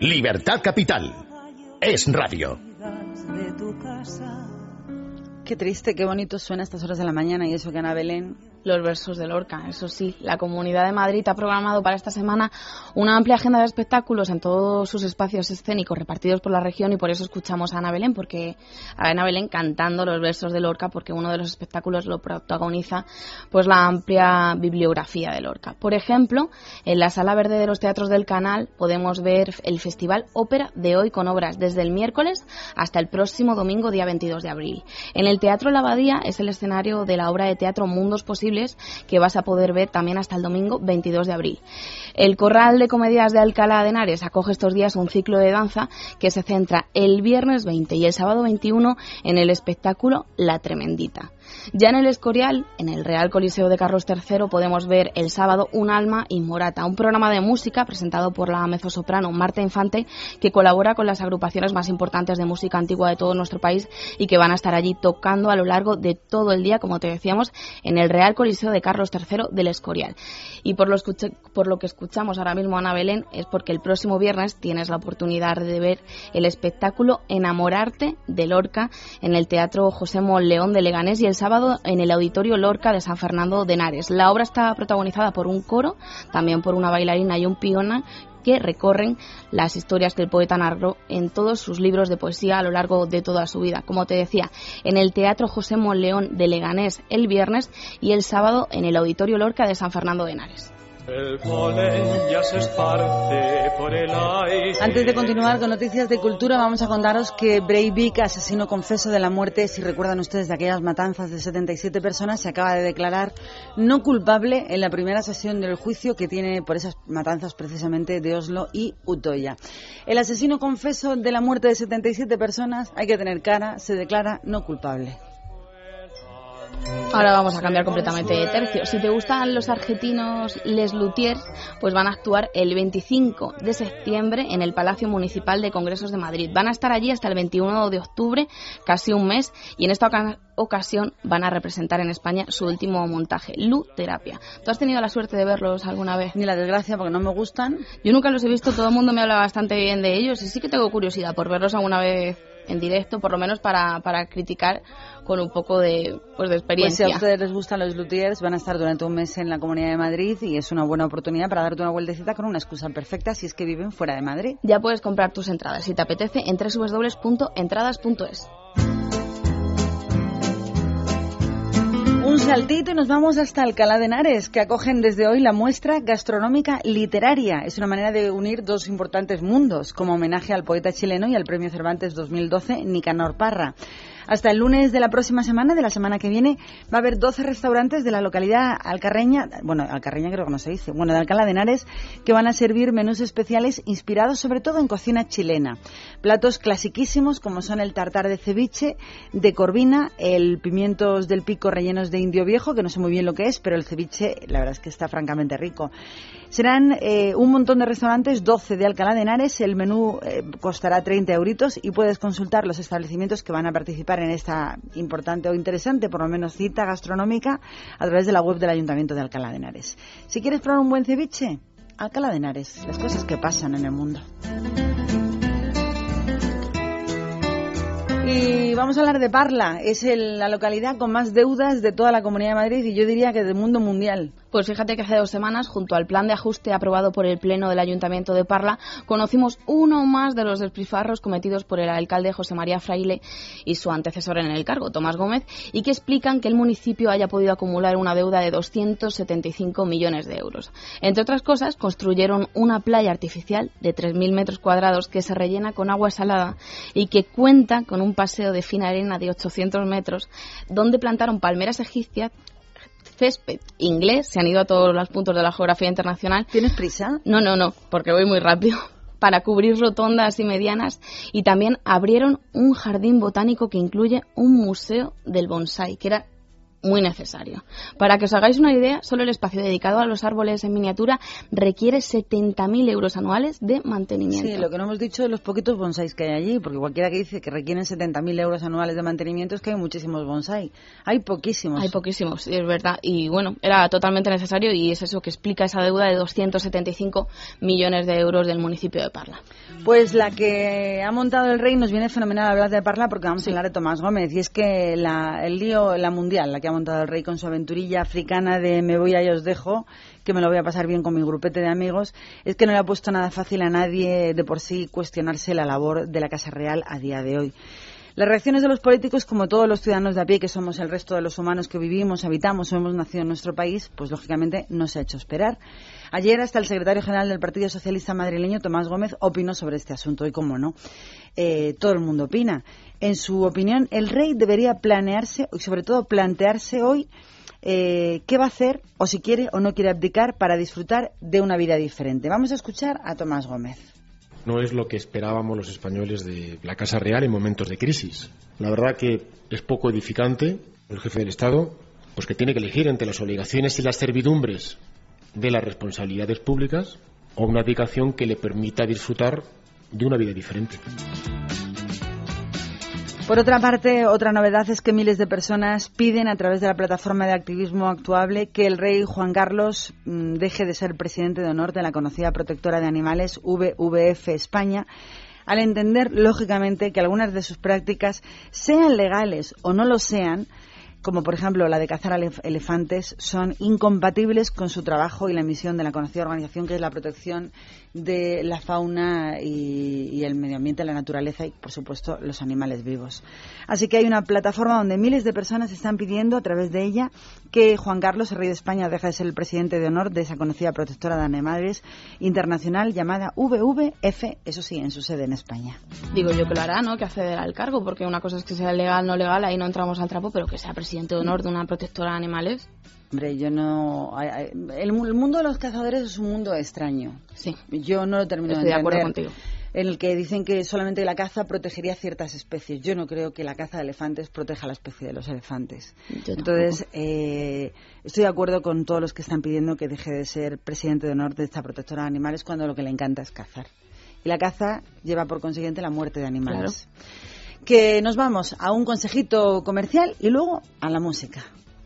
Libertad Capital. Es radio. Qué triste, qué bonito suena a estas horas de la mañana y eso que Ana Belén los versos de Lorca. Eso sí, la Comunidad de Madrid ha programado para esta semana una amplia agenda de espectáculos en todos sus espacios escénicos repartidos por la región y por eso escuchamos a Ana Belén, porque a Ana Belén cantando los versos de Lorca, porque uno de los espectáculos lo protagoniza pues la amplia bibliografía de Lorca. Por ejemplo, en la Sala Verde de los Teatros del Canal podemos ver el Festival Ópera de hoy con obras desde el miércoles hasta el próximo domingo, día 22 de abril. En el Teatro La Abadía es el escenario de la obra de teatro Mundos Posibles que vas a poder ver también hasta el domingo 22 de abril. El Corral de Comedias de Alcalá de Henares acoge estos días un ciclo de danza que se centra el viernes 20 y el sábado 21 en el espectáculo La Tremendita. Ya en el Escorial, en el Real Coliseo de Carlos III, podemos ver el sábado Un alma inmorata, un programa de música presentado por la mezzosoprano Marta Infante, que colabora con las agrupaciones más importantes de música antigua de todo nuestro país y que van a estar allí tocando a lo largo de todo el día, como te decíamos, en el Real Coliseo de Carlos III del Escorial. Y por lo, por lo que escuchamos ahora mismo, Ana Belén, es porque el próximo viernes tienes la oportunidad de ver el espectáculo Enamorarte de Lorca en el Teatro José León de Leganés y el sábado en el Auditorio Lorca de San Fernando de Henares. La obra está protagonizada por un coro, también por una bailarina y un piona que recorren las historias que el poeta narró en todos sus libros de poesía a lo largo de toda su vida. Como te decía, en el Teatro José Monleón de Leganés el viernes y el sábado en el Auditorio Lorca de San Fernando de Henares. Antes de continuar con noticias de cultura, vamos a contaros que Breivik, asesino confeso de la muerte, si recuerdan ustedes de aquellas matanzas de 77 personas, se acaba de declarar no culpable en la primera sesión del juicio que tiene por esas matanzas precisamente de Oslo y Utoya. El asesino confeso de la muerte de 77 personas, hay que tener cara, se declara no culpable. Ahora vamos a cambiar completamente de tercio. Si te gustan los argentinos Les Luthiers, pues van a actuar el 25 de septiembre en el Palacio Municipal de Congresos de Madrid. Van a estar allí hasta el 21 de octubre, casi un mes, y en esta ocasión van a representar en España su último montaje, Luterapia. ¿Tú has tenido la suerte de verlos alguna vez? Ni la desgracia, porque no me gustan. Yo nunca los he visto, todo el mundo me habla bastante bien de ellos y sí que tengo curiosidad por verlos alguna vez en directo, por lo menos para, para criticar con un poco de, pues, de experiencia. Pues si a ustedes les gustan los luthiers, van a estar durante un mes en la Comunidad de Madrid y es una buena oportunidad para darte una vueltecita con una excusa perfecta si es que viven fuera de Madrid. Ya puedes comprar tus entradas si te apetece en www.entradas.es. Un saltito y nos vamos hasta Alcalá de Henares, que acogen desde hoy la muestra gastronómica literaria. Es una manera de unir dos importantes mundos, como homenaje al poeta chileno y al Premio Cervantes 2012, Nicanor Parra. Hasta el lunes de la próxima semana, de la semana que viene, va a haber 12 restaurantes de la localidad alcarreña, bueno, alcarreña creo que no se dice, bueno, de Alcalá de Henares, que van a servir menús especiales inspirados sobre todo en cocina chilena. Platos clasiquísimos como son el tartar de ceviche, de corvina, el pimientos del pico rellenos de indio viejo, que no sé muy bien lo que es, pero el ceviche la verdad es que está francamente rico. Serán eh, un montón de restaurantes, 12 de Alcalá de Henares, el menú eh, costará 30 euritos y puedes consultar los establecimientos que van a participar en esta importante o interesante, por lo menos cita gastronómica, a través de la web del Ayuntamiento de Alcalá de Henares. Si quieres probar un buen ceviche, Alcalá de Henares, las cosas que pasan en el mundo. Y vamos a hablar de Parla. Es la localidad con más deudas de toda la Comunidad de Madrid y yo diría que del mundo mundial. Pues fíjate que hace dos semanas, junto al plan de ajuste aprobado por el Pleno del Ayuntamiento de Parla, conocimos uno más de los despilfarros cometidos por el alcalde José María Fraile y su antecesor en el cargo, Tomás Gómez, y que explican que el municipio haya podido acumular una deuda de 275 millones de euros. Entre otras cosas, construyeron una playa artificial de 3.000 metros cuadrados que se rellena con agua salada y que cuenta con un paseo de fina arena de 800 metros, donde plantaron palmeras egipcias césped inglés, se han ido a todos los puntos de la geografía internacional. ¿Tienes prisa? No, no, no, porque voy muy rápido para cubrir rotondas y medianas y también abrieron un jardín botánico que incluye un museo del bonsai, que era muy necesario. Para que os hagáis una idea, solo el espacio dedicado a los árboles en miniatura requiere 70.000 euros anuales de mantenimiento. Sí, lo que no hemos dicho de los poquitos bonsáis que hay allí, porque cualquiera que dice que requieren 70.000 euros anuales de mantenimiento es que hay muchísimos bonsai. Hay poquísimos. Hay poquísimos, es verdad. Y bueno, era totalmente necesario y es eso que explica esa deuda de 275 millones de euros del municipio de Parla. Pues la que ha montado el rey nos viene fenomenal hablar de Parla porque vamos a hablar de Tomás Gómez y es que la, el lío, la mundial, la que ha montado el rey con su aventurilla africana de me voy y os dejo, que me lo voy a pasar bien con mi grupete de amigos, es que no le ha puesto nada fácil a nadie de por sí cuestionarse la labor de la Casa Real a día de hoy. Las reacciones de los políticos, como todos los ciudadanos de a pie, que somos el resto de los humanos que vivimos, habitamos o hemos nacido en nuestro país, pues lógicamente no se ha hecho esperar. Ayer hasta el secretario general del Partido Socialista madrileño, Tomás Gómez, opinó sobre este asunto y, cómo no, eh, todo el mundo opina. En su opinión, el rey debería planearse y sobre todo plantearse hoy eh, qué va a hacer o si quiere o no quiere abdicar para disfrutar de una vida diferente. Vamos a escuchar a Tomás Gómez no es lo que esperábamos los españoles de la Casa Real en momentos de crisis. La verdad que es poco edificante El jefe del Estado, pues que tiene que elegir entre las obligaciones y las servidumbres de las responsabilidades públicas o una aplicación que le permita disfrutar de una vida diferente. Por otra parte, otra novedad es que miles de personas piden a través de la plataforma de activismo actuable que el rey Juan Carlos mm, deje de ser presidente de honor de la conocida protectora de animales WWF España, al entender, lógicamente, que algunas de sus prácticas, sean legales o no lo sean, como por ejemplo la de cazar elefantes, son incompatibles con su trabajo y la misión de la conocida organización que es la protección de la fauna y, el medio ambiente, la naturaleza y, por supuesto, los animales vivos. Así que hay una plataforma donde miles de personas están pidiendo a través de ella que Juan Carlos, el rey de España, deje de ser el presidente de honor de esa conocida protectora de animales internacional llamada WWF, eso sí, en su sede en España. Digo yo que lo hará, ¿no? Que accederá al cargo, porque una cosa es que sea legal, no legal, ahí no entramos al trapo, pero que sea presidente de honor de una protectora de animales. Hombre, yo no. El, mundo de los cazadores es un mundo extraño. Sí. Yo no lo termino Estoy de acuerdo contigo. En el que dicen que solamente la caza protegería ciertas especies. Yo no creo que la caza de elefantes proteja la especie de los elefantes. Entonces, eh, estoy de acuerdo con todos los que están pidiendo que deje de ser presidente de honor de esta protectora de animales cuando lo que le encanta es cazar. Y la caza lleva por consiguiente la muerte de animales. Que nos vamos a un consejito comercial y luego a la música.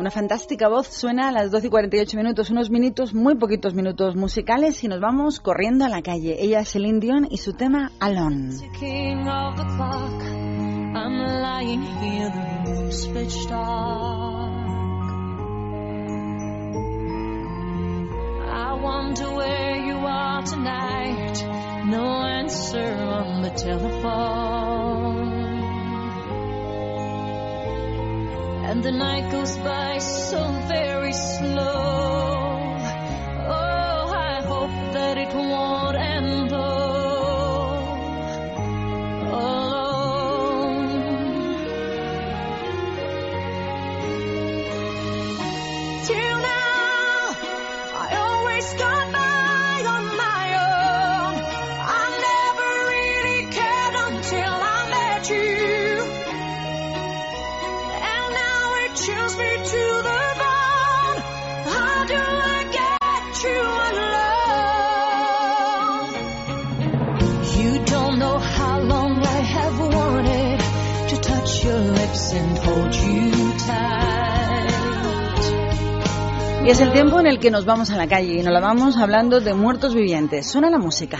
Una fantástica voz suena a las 12 y 48 minutos, unos minutos, muy poquitos minutos musicales y nos vamos corriendo a la calle. Ella es el Dion y su tema tonight. No answer on the telephone. And the night goes by so Es el tiempo en el que nos vamos a la calle y nos la vamos hablando de muertos vivientes. Suena la música.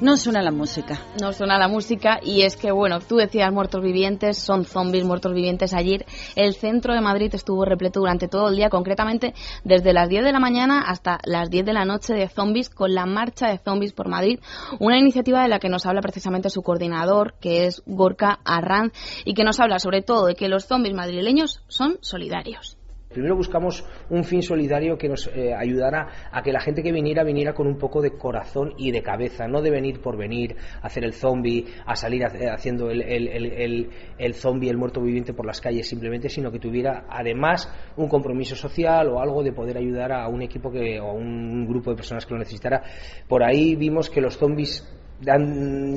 No suena la música. No suena la música y es que, bueno, tú decías muertos vivientes, son zombies muertos vivientes. Ayer el centro de Madrid estuvo repleto durante todo el día, concretamente desde las 10 de la mañana hasta las 10 de la noche de zombies con la marcha de zombies por Madrid, una iniciativa de la que nos habla precisamente su coordinador, que es Gorka Arranz, y que nos habla sobre todo de que los zombies madrileños son solidarios. Primero buscamos un fin solidario que nos eh, ayudara a que la gente que viniera viniera con un poco de corazón y de cabeza, no de venir por venir, a hacer el zombie, a salir ha- haciendo el, el, el zombie, el muerto viviente por las calles simplemente, sino que tuviera además un compromiso social o algo de poder ayudar a un equipo que, o a un grupo de personas que lo necesitara. Por ahí vimos que los zombies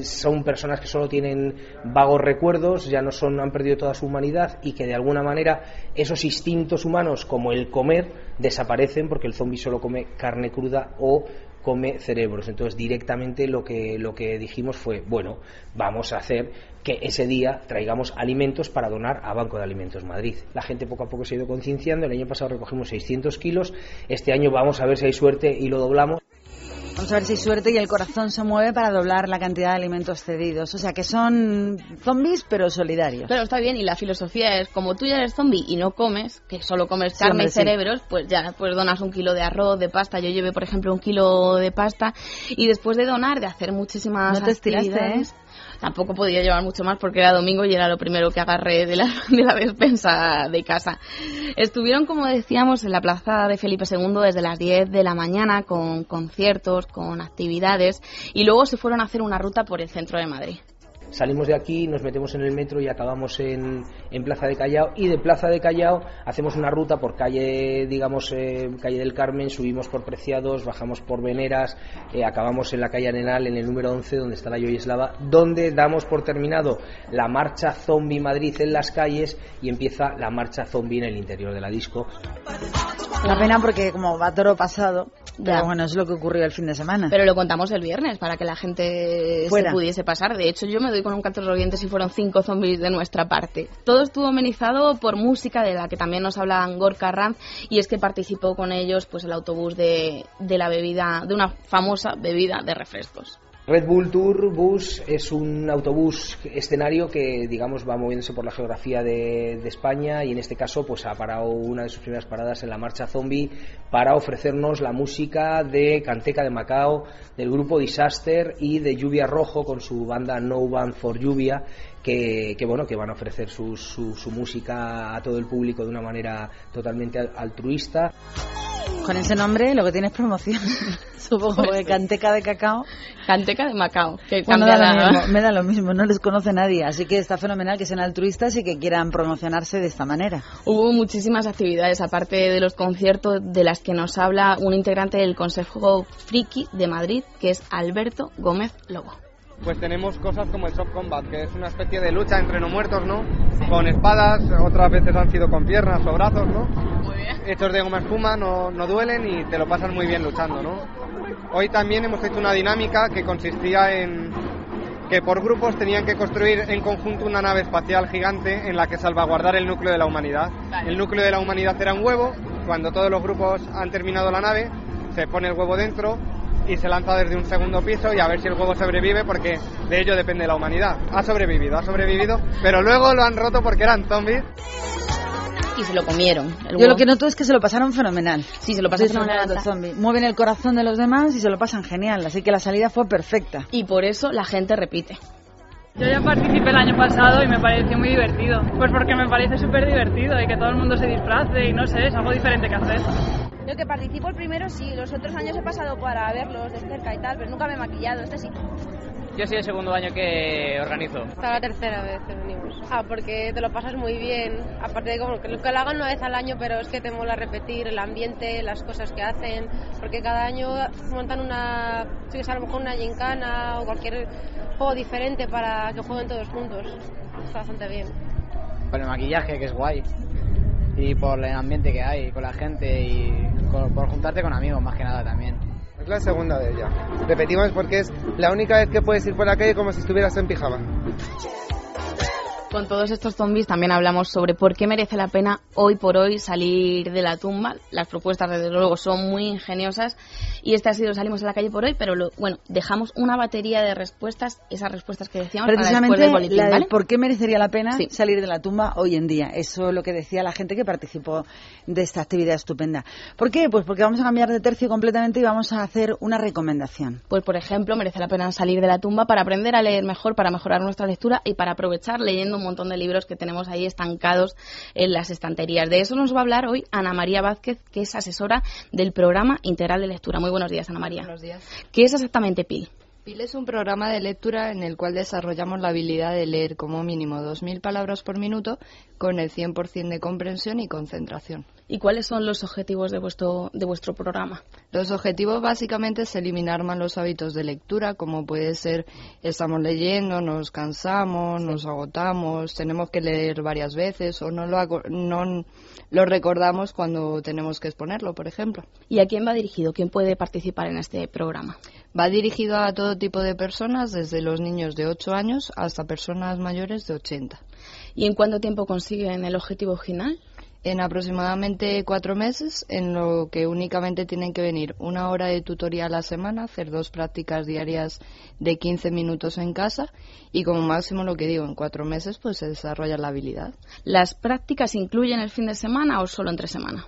son personas que solo tienen vagos recuerdos, ya no son, han perdido toda su humanidad y que de alguna manera esos instintos humanos como el comer desaparecen porque el zombi solo come carne cruda o come cerebros. Entonces directamente lo que, lo que dijimos fue, bueno, vamos a hacer que ese día traigamos alimentos para donar a Banco de Alimentos Madrid. La gente poco a poco se ha ido concienciando, el año pasado recogimos 600 kilos, este año vamos a ver si hay suerte y lo doblamos. Vamos a ver si hay suerte y el corazón se mueve para doblar la cantidad de alimentos cedidos. O sea que son zombies pero solidarios. Pero está bien, y la filosofía es, como tú ya eres zombie y no comes, que solo comes Sí, carne hombre, y sí. cerebros, pues ya, pues donas un kilo de arroz, de pasta. Yo llevé, por ejemplo, un kilo de pasta y después de donar, de hacer muchísimas No te estiraste, actividades, ¿eh? Tampoco podía llevar mucho más porque era domingo y era lo primero que agarré de la, de la despensa de casa. Estuvieron, como decíamos, en la plaza de Felipe II desde las 10 de la mañana con conciertos, con actividades y luego se fueron a hacer una ruta por el centro de Madrid. Salimos de aquí, nos metemos en el metro y acabamos en, en Plaza de Callao y de Plaza de Callao hacemos una ruta por calle, digamos, eh, calle del Carmen, subimos por Preciados, bajamos por Veneras, eh, acabamos en la calle Arenal, en el número 11, donde está la Yoyeslava, donde damos por terminado la marcha zombie Madrid en las calles y empieza la marcha zombie en el interior de la disco. La pena porque como va toro pasado, pero bueno, es lo que ocurrió el fin de semana. Pero lo contamos el viernes para que la gente Fuera. se pudiese pasar. De hecho, yo me doy con un canto de y fueron cinco zombies de nuestra parte. Todo estuvo amenizado por música de la que también nos habla Gorka Ranz y es que participó con ellos pues el autobús de, de la bebida, de una famosa bebida de refrescos. Red Bull Tour Bus es un autobús escenario que, digamos, va moviéndose por la geografía de, España y en este caso, pues ha parado una de sus primeras paradas en la marcha zombie para ofrecernos la música de Canteca de Macao, del grupo Disaster y de Lluvia Rojo con su banda No Band for Lluvia, que, que, bueno que van a ofrecer su, su, su, música a todo el público de una manera totalmente altruista. Con ese nombre lo que tiene es promoción. Supongo que Canteca de Cacao. Canteca de Macao. Que bueno, da lo mismo, me da lo mismo, no les conoce nadie. Así que está fenomenal que sean altruistas y que quieran promocionarse de esta manera. Hubo muchísimas actividades, aparte de los conciertos de las que nos habla un integrante del Consejo Friki de Madrid, que es Alberto Gómez Lobo pues tenemos cosas como el soft combat, que es una especie de lucha entre no muertos, ¿no? Con espadas, otras veces han sido con piernas o brazos, ¿no? Muy bien. Hechos de goma espuma, no, no duelen y te lo pasas muy bien luchando, ¿no? Hoy también hemos hecho una dinámica que consistía en que por grupos tenían que construir en conjunto una nave espacial gigante en la que salvaguardar el núcleo de la humanidad. Vale. El núcleo de la humanidad era un huevo, cuando todos los grupos han terminado la nave, se pone el huevo dentro, y se lanza desde un segundo piso y a ver si el huevo sobrevive porque de ello depende la humanidad. Ha sobrevivido, ha sobrevivido, pero luego lo han roto porque eran zombies. Y se lo comieron. Yo lo que noto es que se lo pasaron fenomenal. Sí, se lo pasaron fenomenal. Zombie. Mueven el corazón de los demás y se lo pasan genial. Así que la salida fue perfecta. Y por eso la gente repite. Yo ya participé el año pasado y me pareció muy divertido. Pues porque me parece súper divertido y que todo el mundo se disfrace y no sé, es algo diferente que hacer. Yo que participo el primero sí, los otros años he pasado para verlos de cerca y tal, pero nunca me he maquillado, este sí. Yo soy el segundo año que organizo. Esta la tercera vez que venimos. Ah, porque te lo pasas muy bien. Aparte de como que lo, que lo hagan una vez al año, pero es que te mola repetir el ambiente, las cosas que hacen. Porque cada año montan una, sí que a lo mejor una gincana o cualquier juego diferente para que jueguen todos juntos. Está bastante bien. Con el maquillaje, que es guay. Y por el ambiente que hay con la gente y por, juntarte con amigos más que nada también. Es la segunda de ella. Repetimos porque es la única vez que puedes ir por la calle como si estuvieras en pijama. Con todos estos zombies también hablamos sobre por qué merece la pena hoy por hoy salir de la tumba. Las propuestas, desde luego, son muy ingeniosas y este ha sido Salimos a la calle por hoy, pero lo, bueno, dejamos una batería de respuestas, esas respuestas que decíamos Precisamente para después del boletín, la de ¿vale? por qué merecería la pena sí. salir de la tumba hoy en día. Eso es lo que decía la gente que participó de esta actividad estupenda. ¿Por qué? Pues porque vamos a cambiar de tercio completamente y vamos a hacer una recomendación. Pues, por ejemplo, merece la pena salir de la tumba para aprender a leer mejor, para mejorar nuestra lectura y para aprovechar leyendo montón de libros que tenemos ahí estancados en las estanterías. De eso nos va a hablar hoy Ana María Vázquez, que es asesora del programa integral de lectura. Muy buenos días, Ana María. Buenos días. ¿Qué es exactamente PIL? PIL es un programa de lectura en el cual desarrollamos la habilidad de leer como mínimo 2.000 palabras por minuto con el 100% de comprensión y concentración. ¿Y cuáles son los objetivos de vuestro, de vuestro programa? Los objetivos básicamente es eliminar malos hábitos de lectura, como puede ser estamos leyendo, nos cansamos, sí. nos agotamos, tenemos que leer varias veces o no lo, no lo recordamos cuando tenemos que exponerlo, por ejemplo. ¿Y a quién va dirigido? ¿Quién puede participar en este programa? Va dirigido a todo tipo de personas, desde los niños de 8 años hasta personas mayores de 80. ¿Y en cuánto tiempo consiguen el objetivo final? En aproximadamente cuatro meses, en lo que únicamente tienen que venir una hora de tutoría a la semana, hacer dos prácticas diarias de 15 minutos en casa y como máximo lo que digo, en cuatro meses pues se desarrolla la habilidad. ¿Las prácticas incluyen el fin de semana o solo entre semana?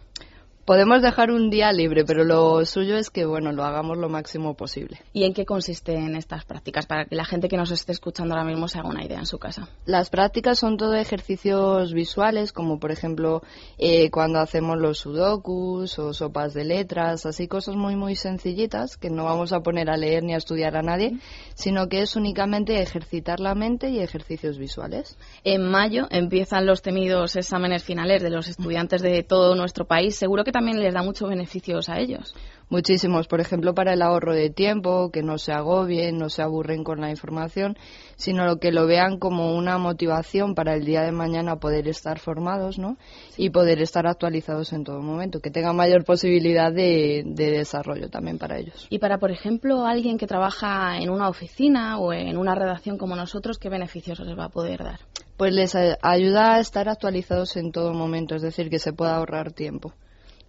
Podemos dejar un día libre, pero lo suyo es que, bueno, lo hagamos lo máximo posible. ¿Y en qué consisten estas prácticas? Para que la gente que nos esté escuchando ahora mismo se haga una idea en su casa. Las prácticas son todo ejercicios visuales, como por ejemplo eh, cuando hacemos los sudokus o sopas de letras, así cosas muy, muy sencillitas que no vamos a poner a leer ni a estudiar a nadie, sino que es únicamente ejercitar la mente y ejercicios visuales. En mayo empiezan los temidos exámenes finales de los estudiantes de todo nuestro país. Seguro que también les da muchos beneficios a ellos. Muchísimos, por ejemplo, para el ahorro de tiempo, que no se agobien, no se aburren con la información, sino que lo vean como una motivación para el día de mañana poder estar formados ¿no? y poder estar actualizados en todo momento, que tengan mayor posibilidad de, de desarrollo también para ellos. Y para, por ejemplo, alguien que trabaja en una oficina o en una redacción como nosotros, ¿qué beneficios les va a poder dar? Pues les ayuda a estar actualizados en todo momento, es decir, que se pueda ahorrar tiempo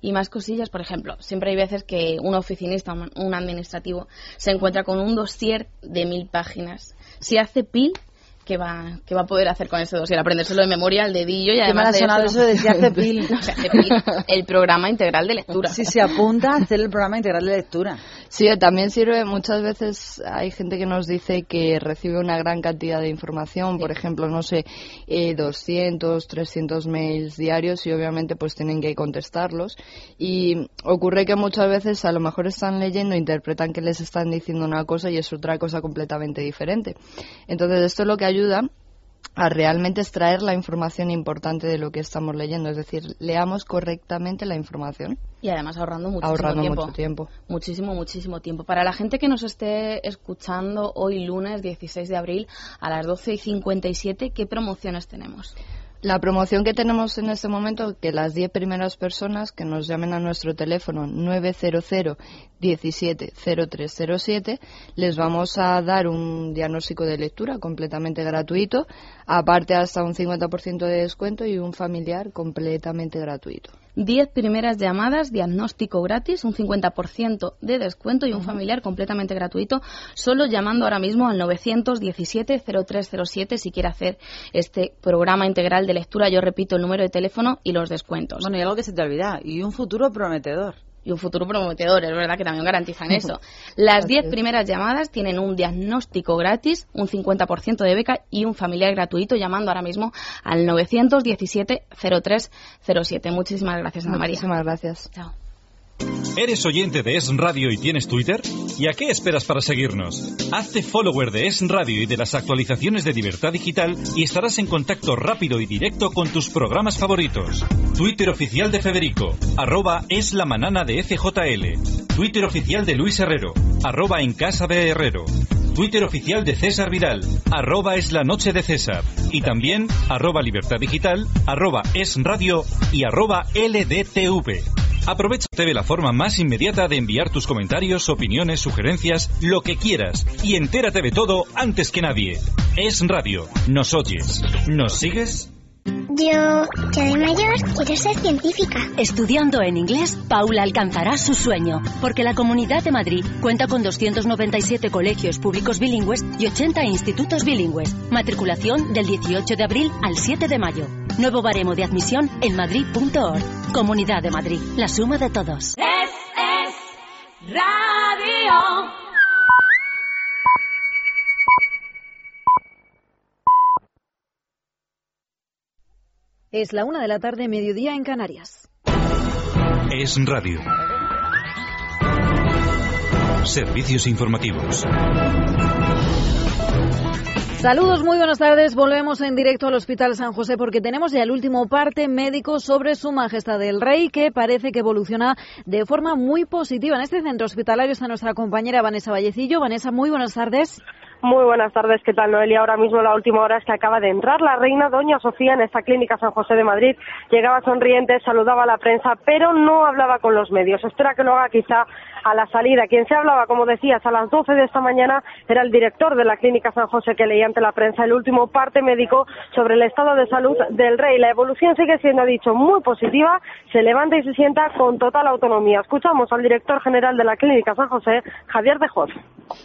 y más cosillas. Por ejemplo, siempre hay veces que un oficinista, un administrativo, se encuentra con un dossier de mil páginas. Si hace pil, ¿qué va, qué va a poder hacer con ese dossier? Aprendérselo de memoria al dedillo y además de eso, eso de si hace pil. No, hace pil. El programa integral de lectura. Si se apunta a hacer el programa integral de lectura. Sí, también sirve, muchas veces hay gente que nos dice que recibe una gran cantidad de información, por ejemplo, no sé, eh, 200, 300 mails diarios y obviamente pues tienen que contestarlos. Y ocurre que muchas veces a lo mejor están leyendo, interpretan que les están diciendo una cosa y es otra cosa completamente diferente. Entonces esto es lo que ayuda a realmente extraer la información importante de lo que estamos leyendo, es decir, leamos correctamente la información. Y además ahorrando muchísimo ahorrando tiempo. mucho tiempo. Muchísimo, muchísimo tiempo. Para la gente que nos esté escuchando hoy lunes 16 de abril a las 12 y 57, ¿qué promociones tenemos? La promoción que tenemos en este momento, que las 10 primeras personas que nos llamen a nuestro teléfono 900 17 0307, les vamos a dar un diagnóstico de lectura completamente gratuito, aparte hasta un 50% de descuento y un familiar completamente gratuito. 10 primeras llamadas, diagnóstico gratis, un 50% de descuento y un familiar completamente gratuito, solo llamando ahora mismo al 917-0307 si quiere hacer este programa integral de lectura. Yo repito el número de teléfono y los descuentos. Bueno, y algo que se te olvida, y un futuro prometedor y un futuro prometedor, es verdad que también garantizan eso. Las 10 primeras llamadas tienen un diagnóstico gratis, un 50% de beca y un familiar gratuito llamando ahora mismo al 917-0307. Muchísimas gracias, Ana María. Muchísimas gracias. Chao. ¿Eres oyente de Es Radio y tienes Twitter? ¿Y a qué esperas para seguirnos? Hazte follower de Es Radio y de las actualizaciones de Libertad Digital y estarás en contacto rápido y directo con tus programas favoritos. Twitter oficial de Federico, arroba es la de FJL. Twitter oficial de Luis Herrero, arroba en casa Herrero. Twitter oficial de César Vidal, arroba es la noche de César. Y también arroba libertad digital, arroba es radio y arroba LDTV. Aprovecha TV la forma más inmediata de enviar tus comentarios, opiniones, sugerencias, lo que quieras y entérate de todo antes que nadie. Es radio. ¿Nos oyes? ¿Nos sigues? Yo, ya de mayor, quiero ser científica. Estudiando en inglés, Paula alcanzará su sueño, porque la Comunidad de Madrid cuenta con 297 colegios públicos bilingües y 80 institutos bilingües. Matriculación del 18 de abril al 7 de mayo. Nuevo baremo de admisión en madrid.org. Comunidad de Madrid, la suma de todos. Es, es radio. Es la una de la tarde, mediodía en Canarias. Es radio. Servicios informativos. Saludos, muy buenas tardes. Volvemos en directo al Hospital San José porque tenemos ya el último parte médico sobre Su Majestad el Rey que parece que evoluciona de forma muy positiva. En este centro hospitalario está nuestra compañera Vanessa Vallecillo. Vanessa, muy buenas tardes. Muy buenas tardes, ¿qué tal Noelia? Ahora mismo la última hora es que acaba de entrar la reina Doña Sofía en esta clínica San José de Madrid. Llegaba sonriente, saludaba a la prensa, pero no hablaba con los medios. Espera que lo haga quizá a la salida. Quien se hablaba, como decías, a las 12 de esta mañana era el director de la clínica San José que leía ante la prensa el último parte médico sobre el estado de salud del rey. La evolución sigue siendo, ha dicho, muy positiva. Se levanta y se sienta con total autonomía. Escuchamos al director general de la clínica San José, Javier de Jos.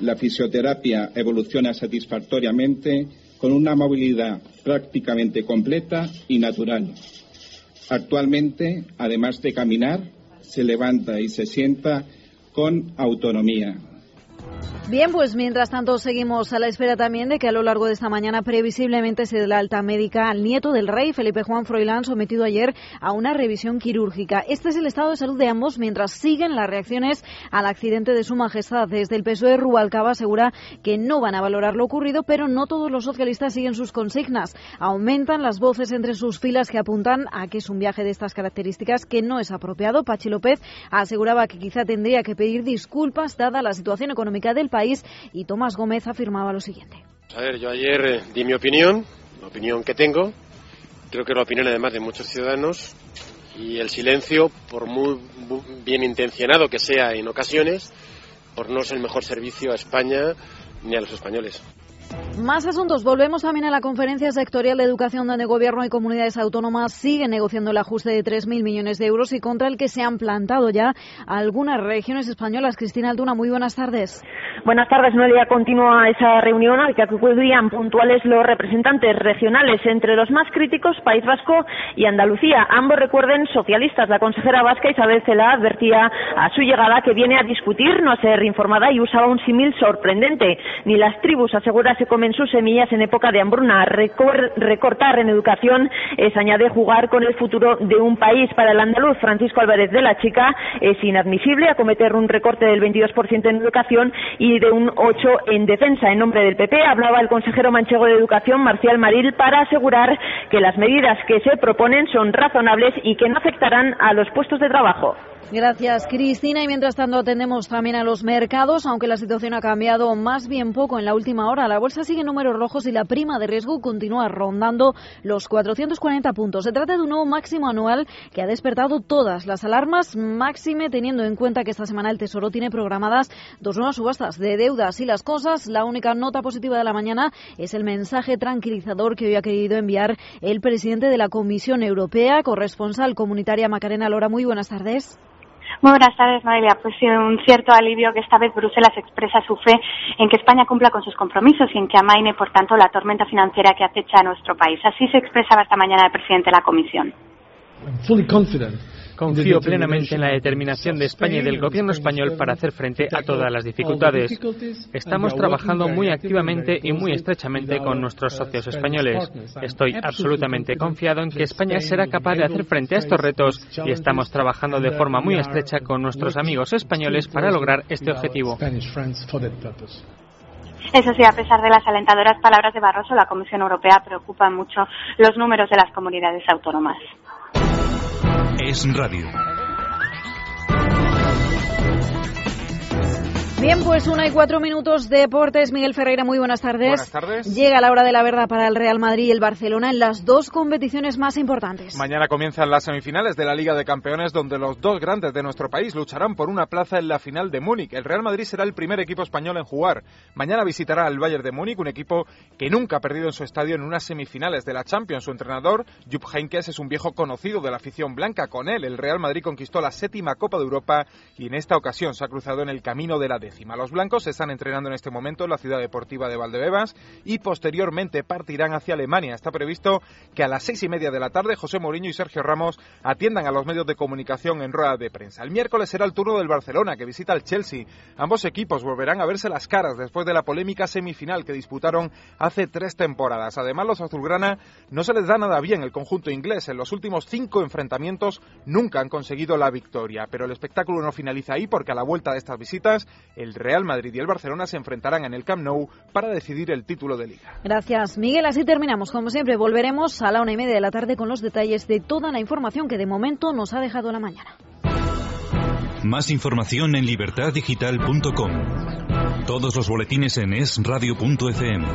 La fisioterapia evoluciona satisfactoriamente con una movilidad prácticamente completa y natural. Actualmente, además de caminar, se levanta y se sienta con autonomía. Bien, pues mientras tanto seguimos a la espera también de que a lo largo de esta mañana previsiblemente se dé la alta médica al nieto del rey, Felipe Juan Froilán, sometido ayer a una revisión quirúrgica. Este es el estado de salud de ambos mientras siguen las reacciones al accidente de su majestad. Desde el PSOE, Rubalcaba asegura que no van a valorar lo ocurrido, pero no todos los socialistas siguen sus consignas. Aumentan las voces entre sus filas que apuntan a que es un viaje de estas características que no es apropiado. Pachi López aseguraba que quizá tendría que pedir disculpas dada la situación económica del país y Tomás Gómez afirmaba lo siguiente. A ver, yo ayer eh, di mi opinión, la opinión que tengo, creo que es la opinión además de muchos ciudadanos y el silencio, por muy bien intencionado que sea en ocasiones, por no es el mejor servicio a España ni a los españoles. Más asuntos. Volvemos también a la conferencia sectorial de educación donde Gobierno y comunidades autónomas siguen negociando el ajuste de 3.000 millones de euros y contra el que se han plantado ya algunas regiones españolas. Cristina Altuna, muy buenas tardes. Buenas tardes, Noelia. Continúa esa reunión al que acudían puntuales los representantes regionales, entre los más críticos País Vasco y Andalucía. Ambos recuerden socialistas. La consejera vasca Isabel Cela advertía a su llegada que viene a discutir, no a ser informada y usaba un símil sorprendente. Ni las tribus, asegura, se comen sus semillas en época de hambruna. recortar en educación es, añade, jugar con el futuro de un país. Para el andaluz Francisco Álvarez de la Chica es inadmisible acometer un recorte del 22% en educación y de un 8% en defensa. En nombre del PP hablaba el consejero manchego de Educación, Marcial Maril, para asegurar que las medidas que se proponen son razonables y que no afectarán a los puestos de trabajo. Gracias, Cristina. Y mientras tanto atendemos también a los mercados, aunque la situación ha cambiado más bien poco en la última hora. La bolsa sigue en números rojos y la prima de riesgo continúa rondando los 440 puntos. Se trata de un nuevo máximo anual que ha despertado todas las alarmas, máxime teniendo en cuenta que esta semana el Tesoro tiene programadas dos nuevas subastas de deudas y las cosas. La única nota positiva de la mañana es el mensaje tranquilizador que hoy ha querido enviar el presidente de la Comisión Europea, corresponsal comunitaria Macarena Lora. Muy buenas tardes. Muy buenas tardes, Noelia. Pues sí, un cierto alivio que esta vez Bruselas expresa su fe en que España cumpla con sus compromisos y en que amaine, por tanto, la tormenta financiera que acecha a nuestro país. Así se expresaba esta mañana el presidente de la Comisión. Confío plenamente en la determinación de España y del gobierno español para hacer frente a todas las dificultades. Estamos trabajando muy activamente y muy estrechamente con nuestros socios españoles. Estoy absolutamente confiado en que España será capaz de hacer frente a estos retos y estamos trabajando de forma muy estrecha con nuestros amigos españoles para lograr este objetivo. Eso sí, a pesar de las alentadoras palabras de Barroso, la Comisión Europea preocupa mucho los números de las comunidades autónomas. Es Radio. Bien, pues una y cuatro minutos de deportes. Miguel Ferreira, muy buenas tardes. Buenas tardes. Llega la hora de la verdad para el Real Madrid y el Barcelona en las dos competiciones más importantes. Mañana comienzan las semifinales de la Liga de Campeones donde los dos grandes de nuestro país lucharán por una plaza en la final de Múnich. El Real Madrid será el primer equipo español en jugar. Mañana visitará al Bayern de Múnich, un equipo que nunca ha perdido en su estadio en unas semifinales de la Champions. Su entrenador, Jupp Heynckes, es un viejo conocido de la afición blanca. Con él, el Real Madrid conquistó la séptima Copa de Europa y en esta ocasión se ha cruzado en el camino de la décima. Los blancos se están entrenando en este momento en la ciudad deportiva de Valdebebas y posteriormente partirán hacia Alemania. Está previsto que a las seis y media de la tarde José Mourinho y Sergio Ramos atiendan a los medios de comunicación en rueda de prensa. El miércoles será el turno del Barcelona que visita al Chelsea. Ambos equipos volverán a verse las caras después de la polémica semifinal que disputaron hace tres temporadas. Además, los azulgrana no se les da nada bien el conjunto inglés. En los últimos cinco enfrentamientos nunca han conseguido la victoria. Pero el espectáculo no finaliza ahí porque a la vuelta de estas visitas Real Madrid y el Barcelona se enfrentarán en el Camp Nou para decidir el título de liga. Gracias, Miguel. Así terminamos. Como siempre, volveremos a la una y media de la tarde con los detalles de toda la información que de momento nos ha dejado la mañana. Más información en libertaddigital.com. Todos los boletines en esradio.fm.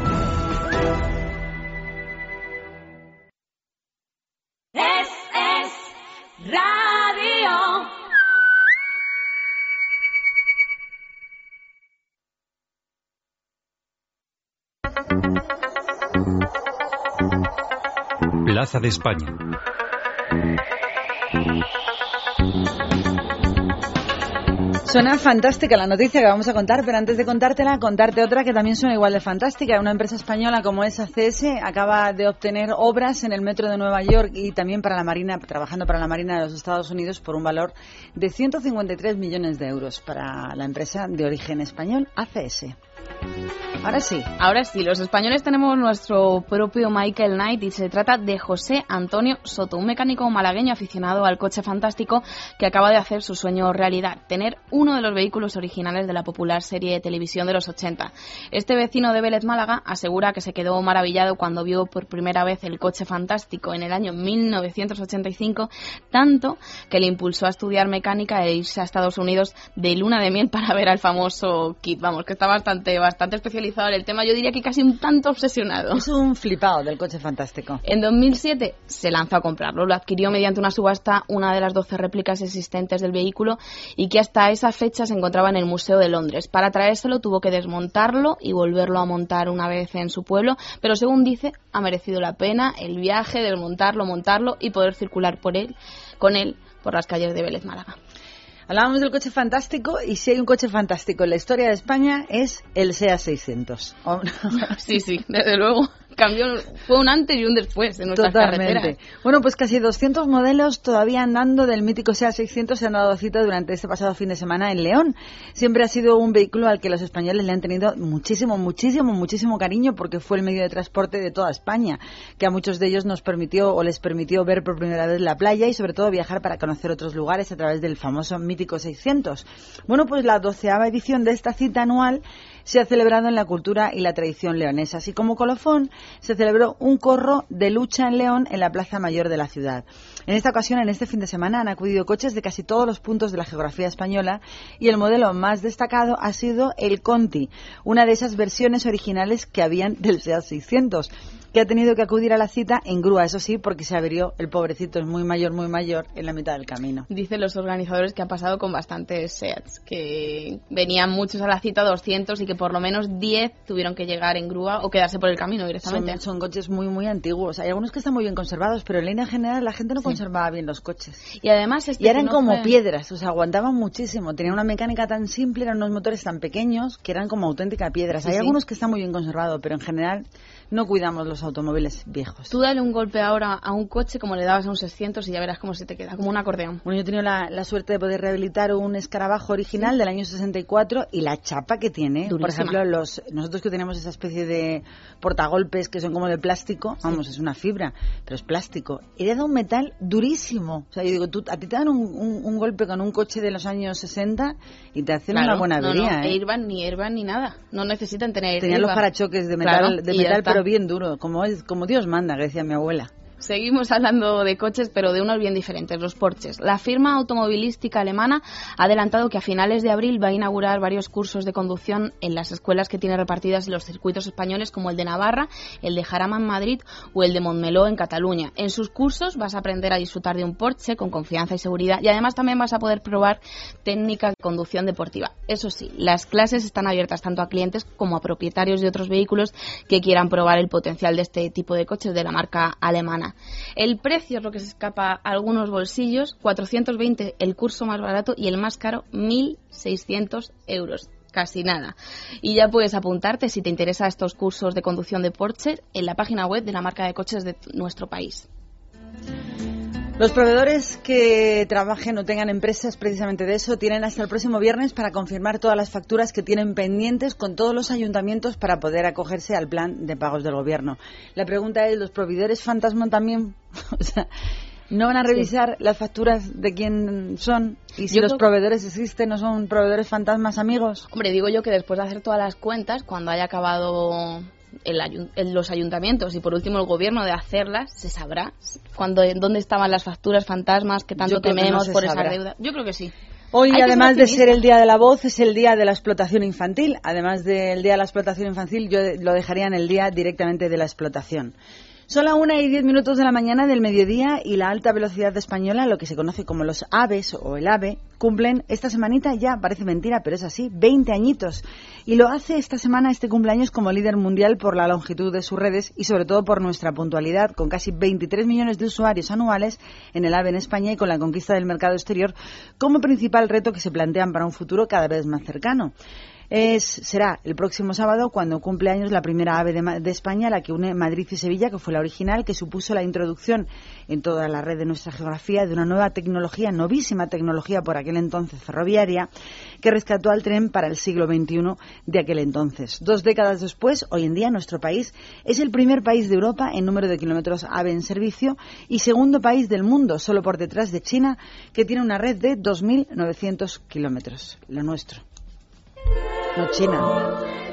Plaza de España. Suena fantástica la noticia que vamos a contar, pero antes de contártela, contarte otra que también suena igual de fantástica. Una empresa española como es ACS acaba de obtener obras en el metro de Nueva York y también para la Marina, trabajando para la Marina de los Estados Unidos por un valor de 153 millones de euros para la empresa de origen español ACS. Ahora sí. Ahora sí, los españoles tenemos nuestro propio Michael Knight y se trata de José Antonio Soto, un mecánico malagueño aficionado al coche fantástico que acaba de hacer su sueño realidad, tener uno de los vehículos originales de la popular serie de televisión de los 80. Este vecino de Vélez Málaga asegura que se quedó maravillado cuando vio por primera vez el coche fantástico en el año 1985, tanto que le impulsó a estudiar mecánica e irse a Estados Unidos de luna de miel para ver al famoso kit. Vamos, que está bastante, bastante especializado en el tema, yo diría que casi un tanto obsesionado. Es un flipado del coche fantástico. En 2007 se lanzó a comprarlo, lo adquirió mediante una subasta una de las 12 réplicas existentes del vehículo y que hasta esa fecha se encontraba en el Museo de Londres. Para traérselo tuvo que desmontarlo y volverlo a montar una vez en su pueblo, pero según dice, ha merecido la pena el viaje, desmontarlo, montarlo y poder circular por él, con él por las calles de Vélez Málaga. Hablábamos del coche fantástico y si hay un coche fantástico en la historia de España es el SEA 600. sí, sí, desde luego cambió, fue un antes y un después en nuestras Totalmente. Bueno, pues casi 200 modelos todavía andando del mítico SEA 600 se han dado cita durante este pasado fin de semana en León. Siempre ha sido un vehículo al que los españoles le han tenido muchísimo, muchísimo, muchísimo cariño porque fue el medio de transporte de toda España, que a muchos de ellos nos permitió o les permitió ver por primera vez la playa y sobre todo viajar para conocer otros lugares a través del famoso mítico 600. Bueno, pues la doceava edición de esta cita anual se ha celebrado en la cultura y la tradición leonesa. Así como colofón, se celebró un corro de lucha en León en la Plaza Mayor de la ciudad. En esta ocasión, en este fin de semana, han acudido coches de casi todos los puntos de la geografía española y el modelo más destacado ha sido el Conti, una de esas versiones originales que habían del SEAT 600 que ha tenido que acudir a la cita en grúa, eso sí, porque se averió el pobrecito, es muy mayor, muy mayor, en la mitad del camino. Dicen los organizadores que ha pasado con bastantes SEATs, que venían muchos a la cita, 200, y que por lo menos 10 tuvieron que llegar en grúa o quedarse por el camino directamente. Son, coches muy, muy antiguos. Hay algunos que están muy bien conservados, pero en línea general la gente no conservaba bien los coches. Y además... Este y eran como piedras, o sea, aguantaban muchísimo. Tenían una mecánica tan simple, eran unos motores tan pequeños que eran como auténticas piedras. Hay algunos que están muy bien conservados, pero en general no cuidamos los automóviles viejos. Tú dale un golpe ahora a un coche como le dabas a un 600 y ya verás cómo se te queda, como un acordeón. Bueno, yo he tenido la, suerte de poder rehabilitar un escarabajo original del año 64 y la chapa que tiene, por ejemplo, los nosotros que tenemos esa especie de portagolpes que son como de plástico, vamos, es una fibra, pero es plástico. Era de un metal durísimo. O sea, yo digo, tú, a ti te dan un, golpe con un coche de los años 60 y te hacen una buena avería. No, ¿eh? ni airbag ni nada. No necesitan tener Tenían los parachoques de metal, de metal pero bien duro, como, es, como Dios manda, decía mi abuela. Seguimos hablando de coches, pero de unos bien diferentes, los Porsches. La firma automovilística alemana ha adelantado que a finales de abril va a inaugurar varios cursos de conducción en las escuelas que tiene repartidas en los circuitos españoles, como el de Navarra, el de Jarama en Madrid o el de Montmeló en Cataluña. En sus cursos vas a aprender a disfrutar de un Porsche con confianza y seguridad y además también vas a poder probar técnica de conducción deportiva. Eso sí, las clases están abiertas tanto a clientes como a propietarios de otros vehículos que quieran probar el potencial de este tipo de coches de la marca alemana. El precio es lo que se escapa a algunos bolsillos, 420 el curso más barato y el más caro 1.600 euros casi nada. Y ya puedes apuntarte si te interesa estos cursos de conducción de Porsche en la página web de la marca de coches de nuestro país. Los proveedores que trabajen o tengan empresas precisamente de eso tienen hasta el próximo viernes para confirmar todas las facturas que tienen pendientes con todos los ayuntamientos para poder acogerse al plan de pagos del gobierno. La pregunta es, ¿los proveedores fantasma también? o sea, ¿no van a revisar las facturas de quién son? Y si los proveedores existen, ¿no son proveedores fantasmas amigos? Hombre, digo yo que después de hacer todas las cuentas, cuando haya acabado el, los ayuntamientos y por último el gobierno de hacerlas, se sabrá cuando, dónde estaban las facturas fantasmas que tanto tememos por esa deuda. Yo creo que sí. Hoy, además de ser el Día de la Voz, es el Día de la Explotación Infantil. Además del Día de la Explotación Infantil, yo lo dejaría en el Día directamente de la explotación. Son la una y diez minutos de la mañana del mediodía y la alta velocidad española, lo que se conoce como los aves o el ave, cumplen esta semanita ya, parece mentira, pero es así, 20 añitos. Y lo hace esta semana este cumpleaños como líder mundial por la longitud de sus redes y sobre todo por nuestra puntualidad, con casi 23 millones de usuarios anuales en el ave en España y con la conquista del mercado exterior como principal reto que se plantean para un futuro cada vez más cercano es, será el próximo sábado cuando cumple años la primera ave de, España, la que une Madrid y Sevilla, que fue la original, que supuso la introducción en toda la red de nuestra geografía de una nueva tecnología, novísima tecnología por aquel entonces ferroviaria, que rescató al tren para el siglo XXI de aquel entonces. Dos décadas después, hoy en día, nuestro país es el primer país de Europa en número de kilómetros ave en servicio y segundo país del mundo, solo por detrás de China, que tiene una red de 2.900 kilómetros, lo nuestro. No China.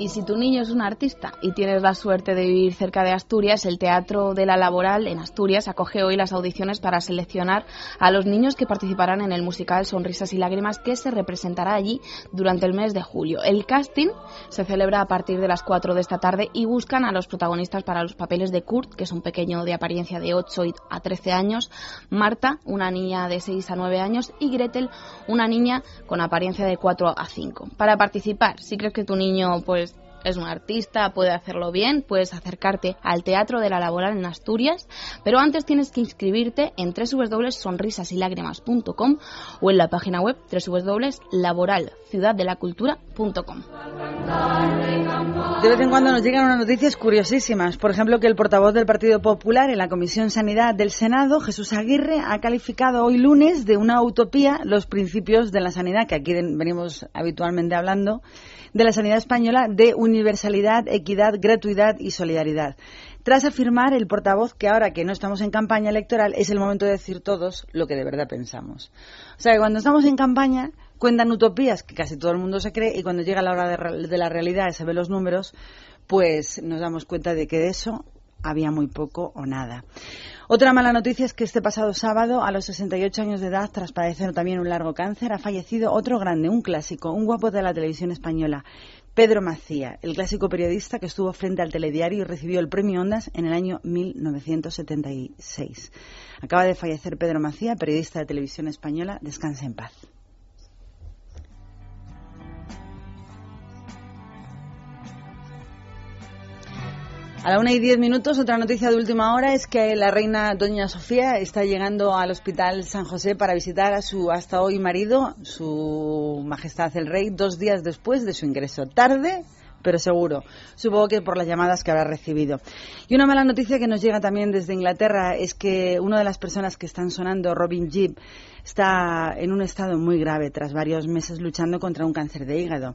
Y si tu niño es un artista y tienes la suerte de vivir cerca de Asturias, el Teatro de la Laboral en Asturias acoge hoy las audiciones para seleccionar a los niños que participarán en el musical Sonrisas y Lágrimas que se representará allí durante el mes de julio. El casting se celebra a partir de las 4 de esta tarde y buscan a los protagonistas para los papeles de Kurt, que es un pequeño de apariencia de 8 a 13 años, Marta, una niña de 6 a 9 años y Gretel, una niña con apariencia de 4 a 5. Para participar, si crees que tu niño pues es un artista, puede hacerlo bien, puedes acercarte al Teatro de la Laboral en Asturias, pero antes tienes que inscribirte en www.sonrisasylágrimas.com o en la página web www.laboralciudaddelacultura.com. De vez en cuando nos llegan unas noticias curiosísimas. Por ejemplo, que el portavoz del Partido Popular en la Comisión Sanidad del Senado, Jesús Aguirre, ha calificado hoy lunes de una utopía los principios de la sanidad, que aquí venimos habitualmente hablando, de la sanidad española de universalidad, equidad, gratuidad y solidaridad. Tras afirmar el portavoz que ahora que no estamos en campaña electoral es el momento de decir todos lo que de verdad pensamos. O sea que cuando estamos en campaña cuentan utopías que casi todo el mundo se cree y cuando llega la hora de, de la realidad, se ven los números, pues nos damos cuenta de que de eso había muy poco o nada. Otra mala noticia es que este pasado sábado, a los 68 años de edad, tras padecer también un largo cáncer, ha fallecido otro grande, un clásico, un guapo de la televisión española, Pedro Macía, el clásico periodista que estuvo frente al telediario y recibió el premio Ondas en el año 1976. Acaba de fallecer Pedro Macía, periodista de televisión española. Descanse en paz. A la una y diez minutos, otra noticia de última hora es que la reina Doña Sofía está llegando al Hospital San José para visitar a su hasta hoy marido, su Majestad el Rey, dos días después de su ingreso. Tarde, pero seguro. Supongo que por las llamadas que habrá recibido. Y una mala noticia que nos llega también desde Inglaterra es que una de las personas que están sonando, Robin Jeep, está en un estado muy grave tras varios meses luchando contra un cáncer de hígado.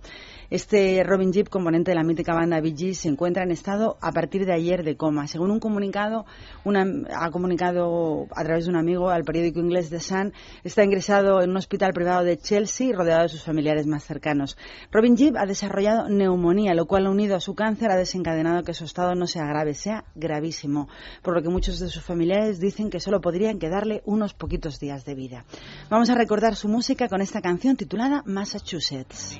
Este Robin Jeep, componente de la mítica banda Bee se encuentra en estado a partir de ayer de coma. Según un comunicado, una, ha comunicado a través de un amigo al periódico inglés The Sun, está ingresado en un hospital privado de Chelsea rodeado de sus familiares más cercanos. Robin Jeep ha desarrollado neumonía, lo cual unido a su cáncer ha desencadenado que su estado no sea grave, sea gravísimo, por lo que muchos de sus familiares dicen que solo podrían quedarle unos poquitos días de vida. Vamos a recordar su música con esta canción titulada Massachusetts.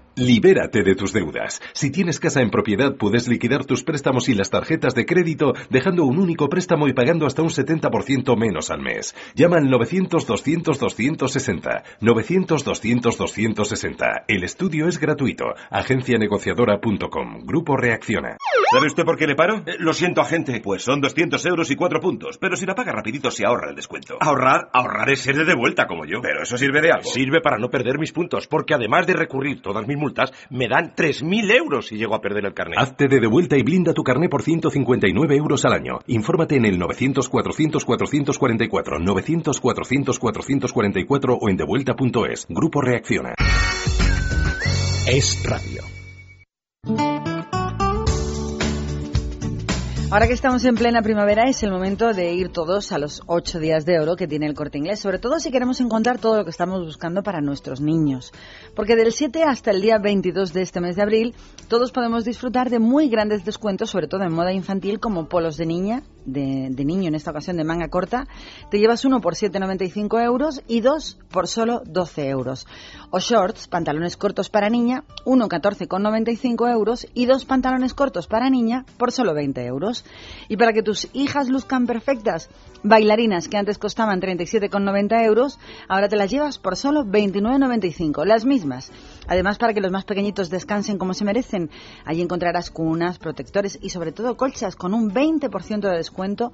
Libérate de tus deudas. Si tienes casa en propiedad, puedes liquidar tus préstamos y las tarjetas de crédito dejando un único préstamo y pagando hasta un 70% menos al mes. Llama al 900-200-260. 900-200-260. El estudio es gratuito. Agencianegociadora.com. Grupo Reacciona. ¿Sabe usted por qué le paro? Eh, lo siento, agente. Pues son 200 euros y 4 puntos. Pero si la paga rapidito se ahorra el descuento. Ahorrar, ahorrar es ser de vuelta como yo. Pero eso sirve de algo. Sirve para no perder mis puntos, porque además de recurrir todas mis multas, me dan 3.000 euros si llego a perder el carnet. Hazte de devuelta y blinda tu carnet por 159 euros al año. Infórmate en el 900-400-444, 900-400-444 o en devuelta.es. Grupo Reacciona. Es radio. Ahora que estamos en plena primavera es el momento de ir todos a los ocho días de oro que tiene el corte inglés, sobre todo si queremos encontrar todo lo que estamos buscando para nuestros niños. Porque del 7 hasta el día 22 de este mes de abril, todos podemos disfrutar de muy grandes descuentos, sobre todo en moda infantil, como polos de niña, de, de niño en esta ocasión de manga corta. Te llevas uno por 7,95 euros y dos por solo 12 euros. O shorts, pantalones cortos para niña, uno 14,95 euros y dos pantalones cortos para niña por solo 20 euros. Y para que tus hijas luzcan perfectas, bailarinas que antes costaban 37,90 euros, ahora te las llevas por solo 29,95, las mismas. Además, para que los más pequeñitos descansen como se merecen, allí encontrarás cunas, protectores y sobre todo colchas con un 20% de descuento,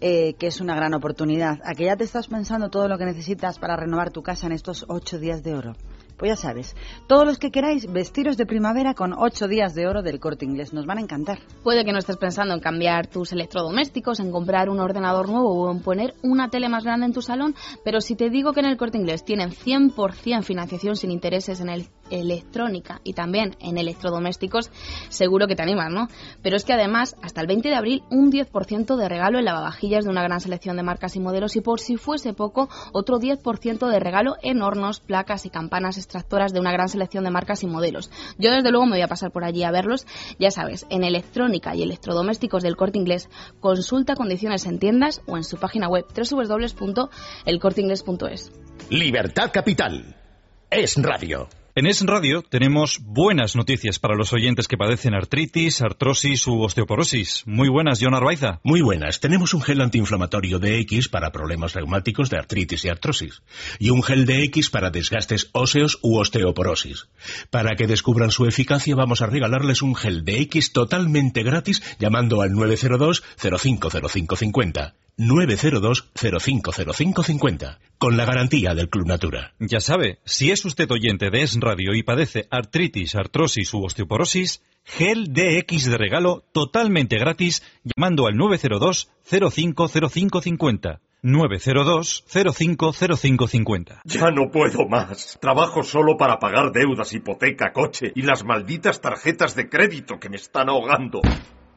eh, que es una gran oportunidad. ¿A que ya te estás pensando todo lo que necesitas para renovar tu casa en estos ocho días de oro? Pues ya sabes, todos los que queráis vestiros de primavera con ocho días de oro del corte inglés, nos van a encantar. Puede que no estés pensando en cambiar tus electrodomésticos, en comprar un ordenador nuevo o en poner una tele más grande en tu salón, pero si te digo que en el corte inglés tienen 100% financiación sin intereses en el electrónica y también en electrodomésticos, seguro que te animas, ¿no? Pero es que además, hasta el 20 de abril, un 10% de regalo en lavavajillas de una gran selección de marcas y modelos y por si fuese poco, otro 10% de regalo en hornos, placas y campanas extractoras de una gran selección de marcas y modelos. Yo desde luego me voy a pasar por allí a verlos, ya sabes, en electrónica y electrodomésticos del corte inglés, consulta condiciones en tiendas o en su página web www.elcorteingles.es. Libertad Capital. Es radio. En Es Radio tenemos buenas noticias para los oyentes que padecen artritis, artrosis u osteoporosis. Muy buenas, John Arbaiza. Muy buenas. Tenemos un gel antiinflamatorio DX para problemas reumáticos de artritis y artrosis. Y un gel DX para desgastes óseos u osteoporosis. Para que descubran su eficacia vamos a regalarles un gel DX totalmente gratis llamando al 902 050550. 902-050550, con la garantía del Club Natura. Ya sabe, si es usted oyente de Es Radio y padece artritis, artrosis u osteoporosis, gel DX de regalo totalmente gratis llamando al 902-050550. 902-050550. Ya no puedo más. Trabajo solo para pagar deudas, hipoteca, coche y las malditas tarjetas de crédito que me están ahogando.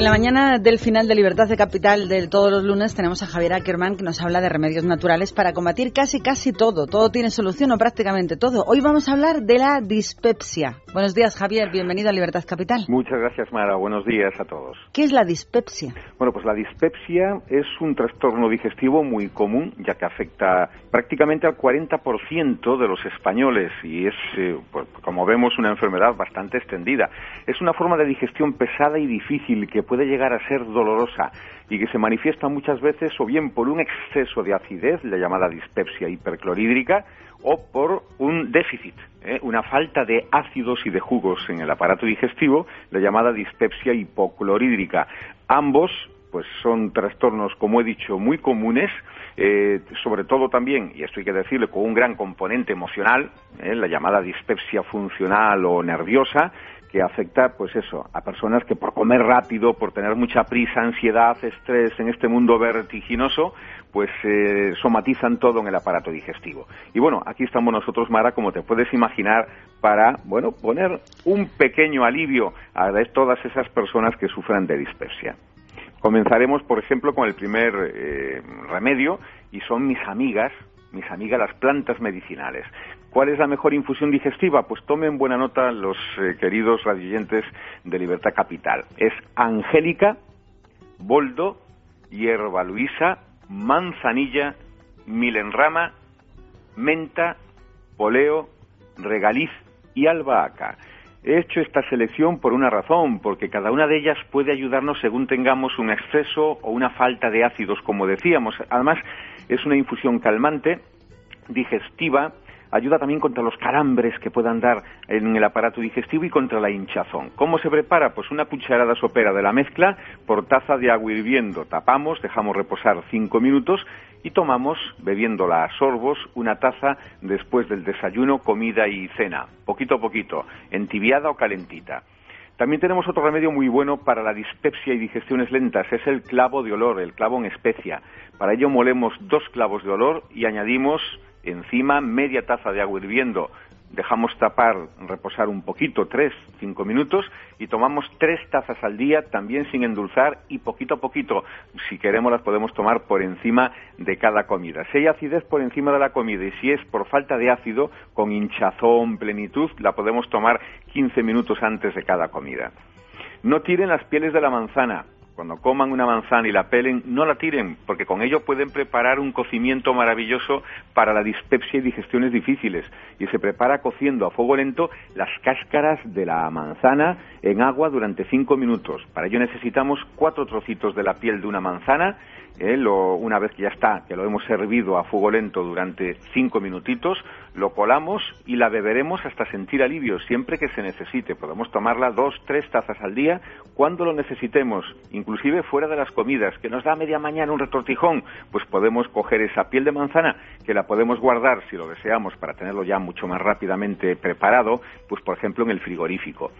En la mañana del final de Libertad de Capital de todos los lunes tenemos a Javier Ackerman que nos habla de remedios naturales para combatir casi casi todo. Todo tiene solución o prácticamente todo. Hoy vamos a hablar de la dispepsia. Buenos días Javier, bienvenido a Libertad Capital. Muchas gracias Mara, buenos días a todos. ¿Qué es la dispepsia? Bueno, pues la dispepsia es un trastorno digestivo muy común ya que afecta prácticamente al 40% de los españoles y es, eh, pues, como vemos, una enfermedad bastante extendida. Es una forma de digestión pesada y difícil que puede llegar a ser dolorosa y que se manifiesta muchas veces o bien por un exceso de acidez, la llamada dispepsia hiperclorhídrica, o por un déficit, ¿eh? una falta de ácidos y de jugos en el aparato digestivo, la llamada dispepsia hipoclorhídrica. Ambos pues son trastornos, como he dicho, muy comunes, eh, sobre todo también, y esto hay que decirle, con un gran componente emocional, eh, la llamada dispepsia funcional o nerviosa, que afecta, pues eso, a personas que por comer rápido, por tener mucha prisa, ansiedad, estrés en este mundo vertiginoso, pues eh, somatizan todo en el aparato digestivo. Y bueno, aquí estamos nosotros, Mara, como te puedes imaginar, para, bueno, poner un pequeño alivio a todas esas personas que sufran de dispepsia. Comenzaremos, por ejemplo, con el primer eh, remedio y son mis amigas, mis amigas las plantas medicinales. ¿Cuál es la mejor infusión digestiva? Pues tomen buena nota los eh, queridos radioyentes de Libertad Capital. Es angélica, boldo, hierba luisa, manzanilla, milenrama, menta, poleo, regaliz y albahaca. He hecho esta selección por una razón, porque cada una de ellas puede ayudarnos según tengamos un exceso o una falta de ácidos, como decíamos. Además, es una infusión calmante, digestiva, ayuda también contra los calambres que puedan dar en el aparato digestivo y contra la hinchazón. ¿Cómo se prepara? Pues una cucharada sopera de la mezcla por taza de agua hirviendo. Tapamos, dejamos reposar cinco minutos y tomamos, bebiéndola a sorbos, una taza después del desayuno, comida y cena, poquito a poquito, entibiada o calentita. También tenemos otro remedio muy bueno para la dispepsia y digestiones lentas, es el clavo de olor, el clavo en especia. Para ello molemos dos clavos de olor y añadimos encima media taza de agua hirviendo, dejamos tapar, reposar un poquito, tres, cinco minutos, y tomamos tres tazas al día, también sin endulzar, y poquito a poquito, si queremos las podemos tomar por encima de cada comida. Si hay acidez por encima de la comida y si es por falta de ácido, con hinchazón, plenitud, la podemos tomar 15 minutos antes de cada comida. No tiren las pieles de la manzana, cuando coman una manzana y la pelen, no la tiren, porque con ello pueden preparar un cocimiento maravilloso para la dispepsia y digestiones difíciles. Y se prepara cociendo a fuego lento las cáscaras de la manzana en agua durante cinco minutos. Para ello necesitamos cuatro trocitos de la piel de una manzana ¿eh? una vez que ya está, que lo hemos servido a fuego lento durante cinco minutitos, lo colamos y la beberemos hasta sentir alivio, siempre que se necesite. Podemos tomarla dos, tres tazas al día cuando lo necesitemos, inclusive fuera de las comidas, que nos da media mañana un retortijón, pues podemos coger esa piel de manzana, que la podemos guardar, si lo deseamos, para tenerlo ya mucho más rápidamente preparado, pues por ejemplo en el frigorífico.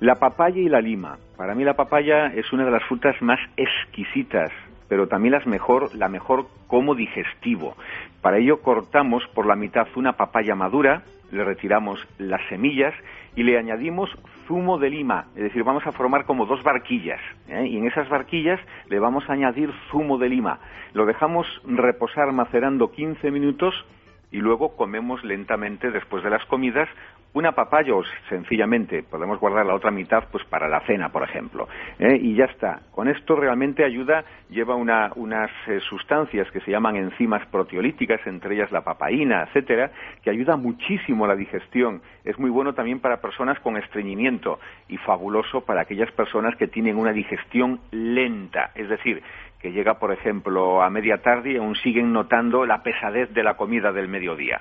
La papaya y la lima. Para mí la papaya es una de las frutas más exquisitas pero también las mejor, la mejor como digestivo. Para ello cortamos por la mitad una papaya madura, le retiramos las semillas y le añadimos zumo de lima, es decir, vamos a formar como dos barquillas ¿eh? y en esas barquillas le vamos a añadir zumo de lima. Lo dejamos reposar macerando 15 minutos y luego comemos lentamente después de las comidas una papaya sencillamente podemos guardar la otra mitad pues para la cena, por ejemplo. ¿eh? Y ya está. Con esto realmente ayuda, lleva unas eh, sustancias que se llaman enzimas proteolíticas, entre ellas la papaína, etcétera, que ayuda muchísimo a la digestión. Es muy bueno también para personas con estreñimiento y fabuloso para aquellas personas que tienen una digestión lenta, es decir, que llega, por ejemplo, a media tarde y aún siguen notando la pesadez de la comida del mediodía.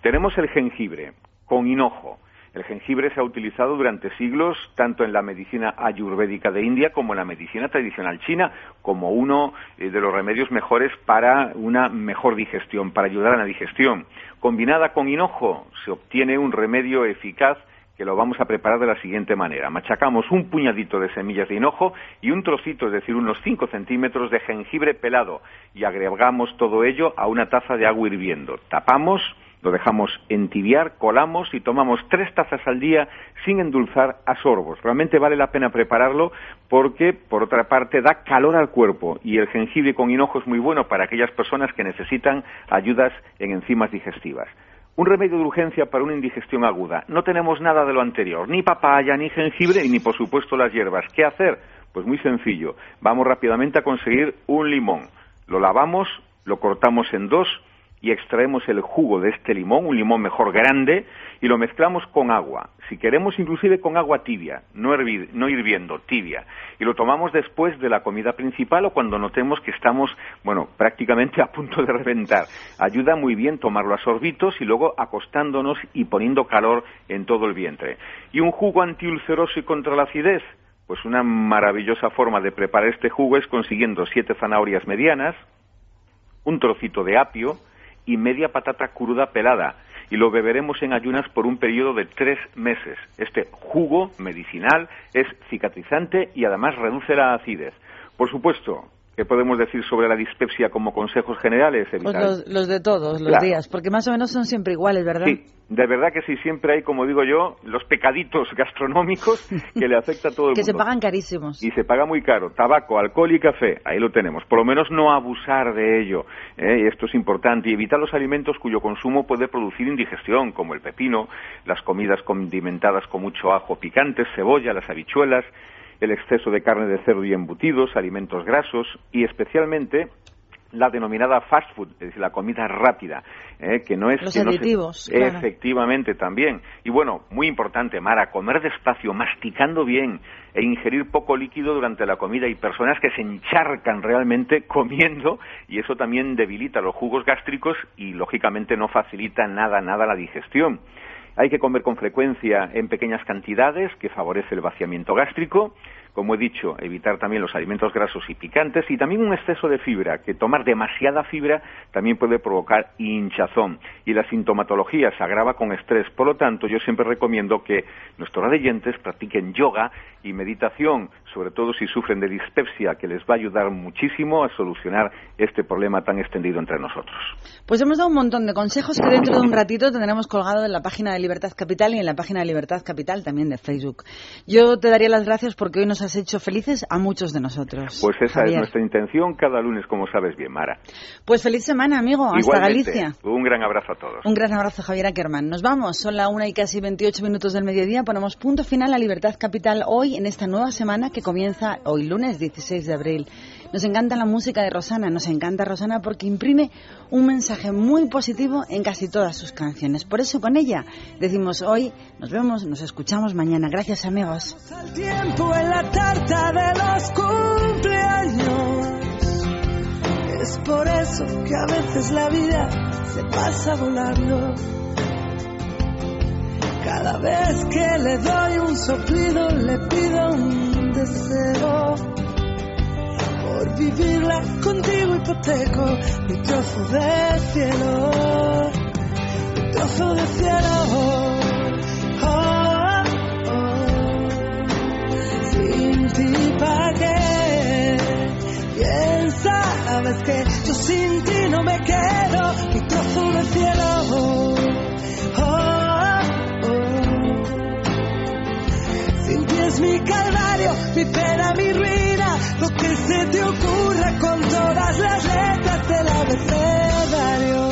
Tenemos el jengibre, con hinojo. El jengibre se ha utilizado durante siglos tanto en la medicina ayurvédica de India como en la medicina tradicional china como uno eh, de los remedios mejores para una mejor digestión, para ayudar a la digestión. Combinada con hinojo se obtiene un remedio eficaz que lo vamos a preparar de la siguiente manera. Machacamos un puñadito de semillas de hinojo y un trocito, es decir, unos 5 centímetros de jengibre pelado y agregamos todo ello a una taza de agua hirviendo. Tapamos lo dejamos entibiar, colamos y tomamos tres tazas al día sin endulzar a sorbos. Realmente vale la pena prepararlo porque, por otra parte, da calor al cuerpo y el jengibre con hinojo es muy bueno para aquellas personas que necesitan ayudas en enzimas digestivas. Un remedio de urgencia para una indigestión aguda. No tenemos nada de lo anterior, ni papaya, ni jengibre, ni por supuesto las hierbas. ¿Qué hacer? Pues muy sencillo. Vamos rápidamente a conseguir un limón. Lo lavamos, lo cortamos en dos, y extraemos el jugo de este limón, un limón mejor grande, y lo mezclamos con agua. Si queremos, inclusive con agua tibia, no, no, hirviendo, tibia. Y lo tomamos después de la comida principal o cuando notemos que estamos, bueno, prácticamente a punto de reventar. Ayuda muy bien tomarlo a sorbitos y luego acostándonos y poniendo calor en todo el vientre. Y un jugo antiulceroso y contra la acidez, Pues una maravillosa forma de preparar este jugo es consiguiendo siete zanahorias medianas, un trocito de apio y media patata cruda pelada. Y lo beberemos en ayunas por un periodo de tres meses. Este jugo medicinal es cicatrizante y además reduce la acidez. Por supuesto, ¿qué podemos decir sobre la dispepsia como consejos generales? Pues los, los de todos los Claro. días, porque más o menos son siempre iguales, ¿verdad? Sí, de verdad que sí, siempre hay, como digo yo, los pecaditos gastronómicos que le afecta a todo el Que se mundo. pagan carísimos. Y se paga muy caro. Tabaco, alcohol y café, ahí lo tenemos. Por lo menos no abusar de ello. ¿eh? Y esto es importante. Y evitar los alimentos cuyo consumo puede producir indigestión, como el pepino, las comidas condimentadas con mucho ajo picante, cebolla, las habichuelas, el exceso de carne de cerdo y embutidos, alimentos grasos y especialmente la denominada fast food, es decir, la comida rápida, ¿eh? que no es Los que no se- aditivos, claro. Efectivamente, también. Y bueno, muy importante, Mara, comer despacio, masticando bien e ingerir poco líquido durante la comida. Hay personas que se encharcan realmente comiendo y eso también debilita los jugos gástricos y lógicamente no facilita nada, nada la digestión. Hay que comer con frecuencia en pequeñas cantidades, que favorece el vaciamiento gástrico. Como he dicho, evitar también los alimentos grasos y picantes y también un exceso de fibra, que tomar demasiada fibra también puede provocar hinchazón. Y la sintomatología se agrava con estrés. Por lo tanto, yo siempre recomiendo que nuestros radioyentes practiquen yoga y meditación, sobre todo si sufren de dispepsia, que les va a ayudar muchísimo a solucionar este problema tan extendido entre nosotros. Pues hemos dado un montón de consejos que dentro de un ratito tendremos colgado en la página de Libertad Capital y en la página de Libertad Capital también de Facebook. Yo te daría las gracias porque hoy nos has hecho felices a muchos de nosotros. Pues esa es Javier. nuestra intención cada lunes, como sabes bien, Mara. Pues feliz semana, amigo. Hasta Igualmente, Galicia. Un gran abrazo a todos. Un gran abrazo, Javier Ackerman. Nos vamos. Son la una y casi 28 minutos del mediodía. Ponemos punto final a Libertad Capital hoy en esta nueva semana que comienza hoy, lunes 16 de abril. Nos encanta la música de Rosana. Nos encanta Rosana porque imprime un mensaje muy positivo en casi todas sus canciones. Por eso con ella decimos hoy, nos vemos, nos escuchamos mañana. Gracias, amigos. tiempo en la tarta de los cumpleaños. Es por eso que a veces la vida se pasa volando. Cada vez que le doy un soplido, le pido un deseo. Por vivirla contigo hipoteco mi trozo de cielo. Mi trozo de cielo. Oh, oh. Sin ti pa' qué Piensa, sabes que yo sin ti no me quedo Mi trozo de cielo Sin ti es mi calvario, mi pena, mi ruina Lo que se te ocurra con todas las letras del abecedario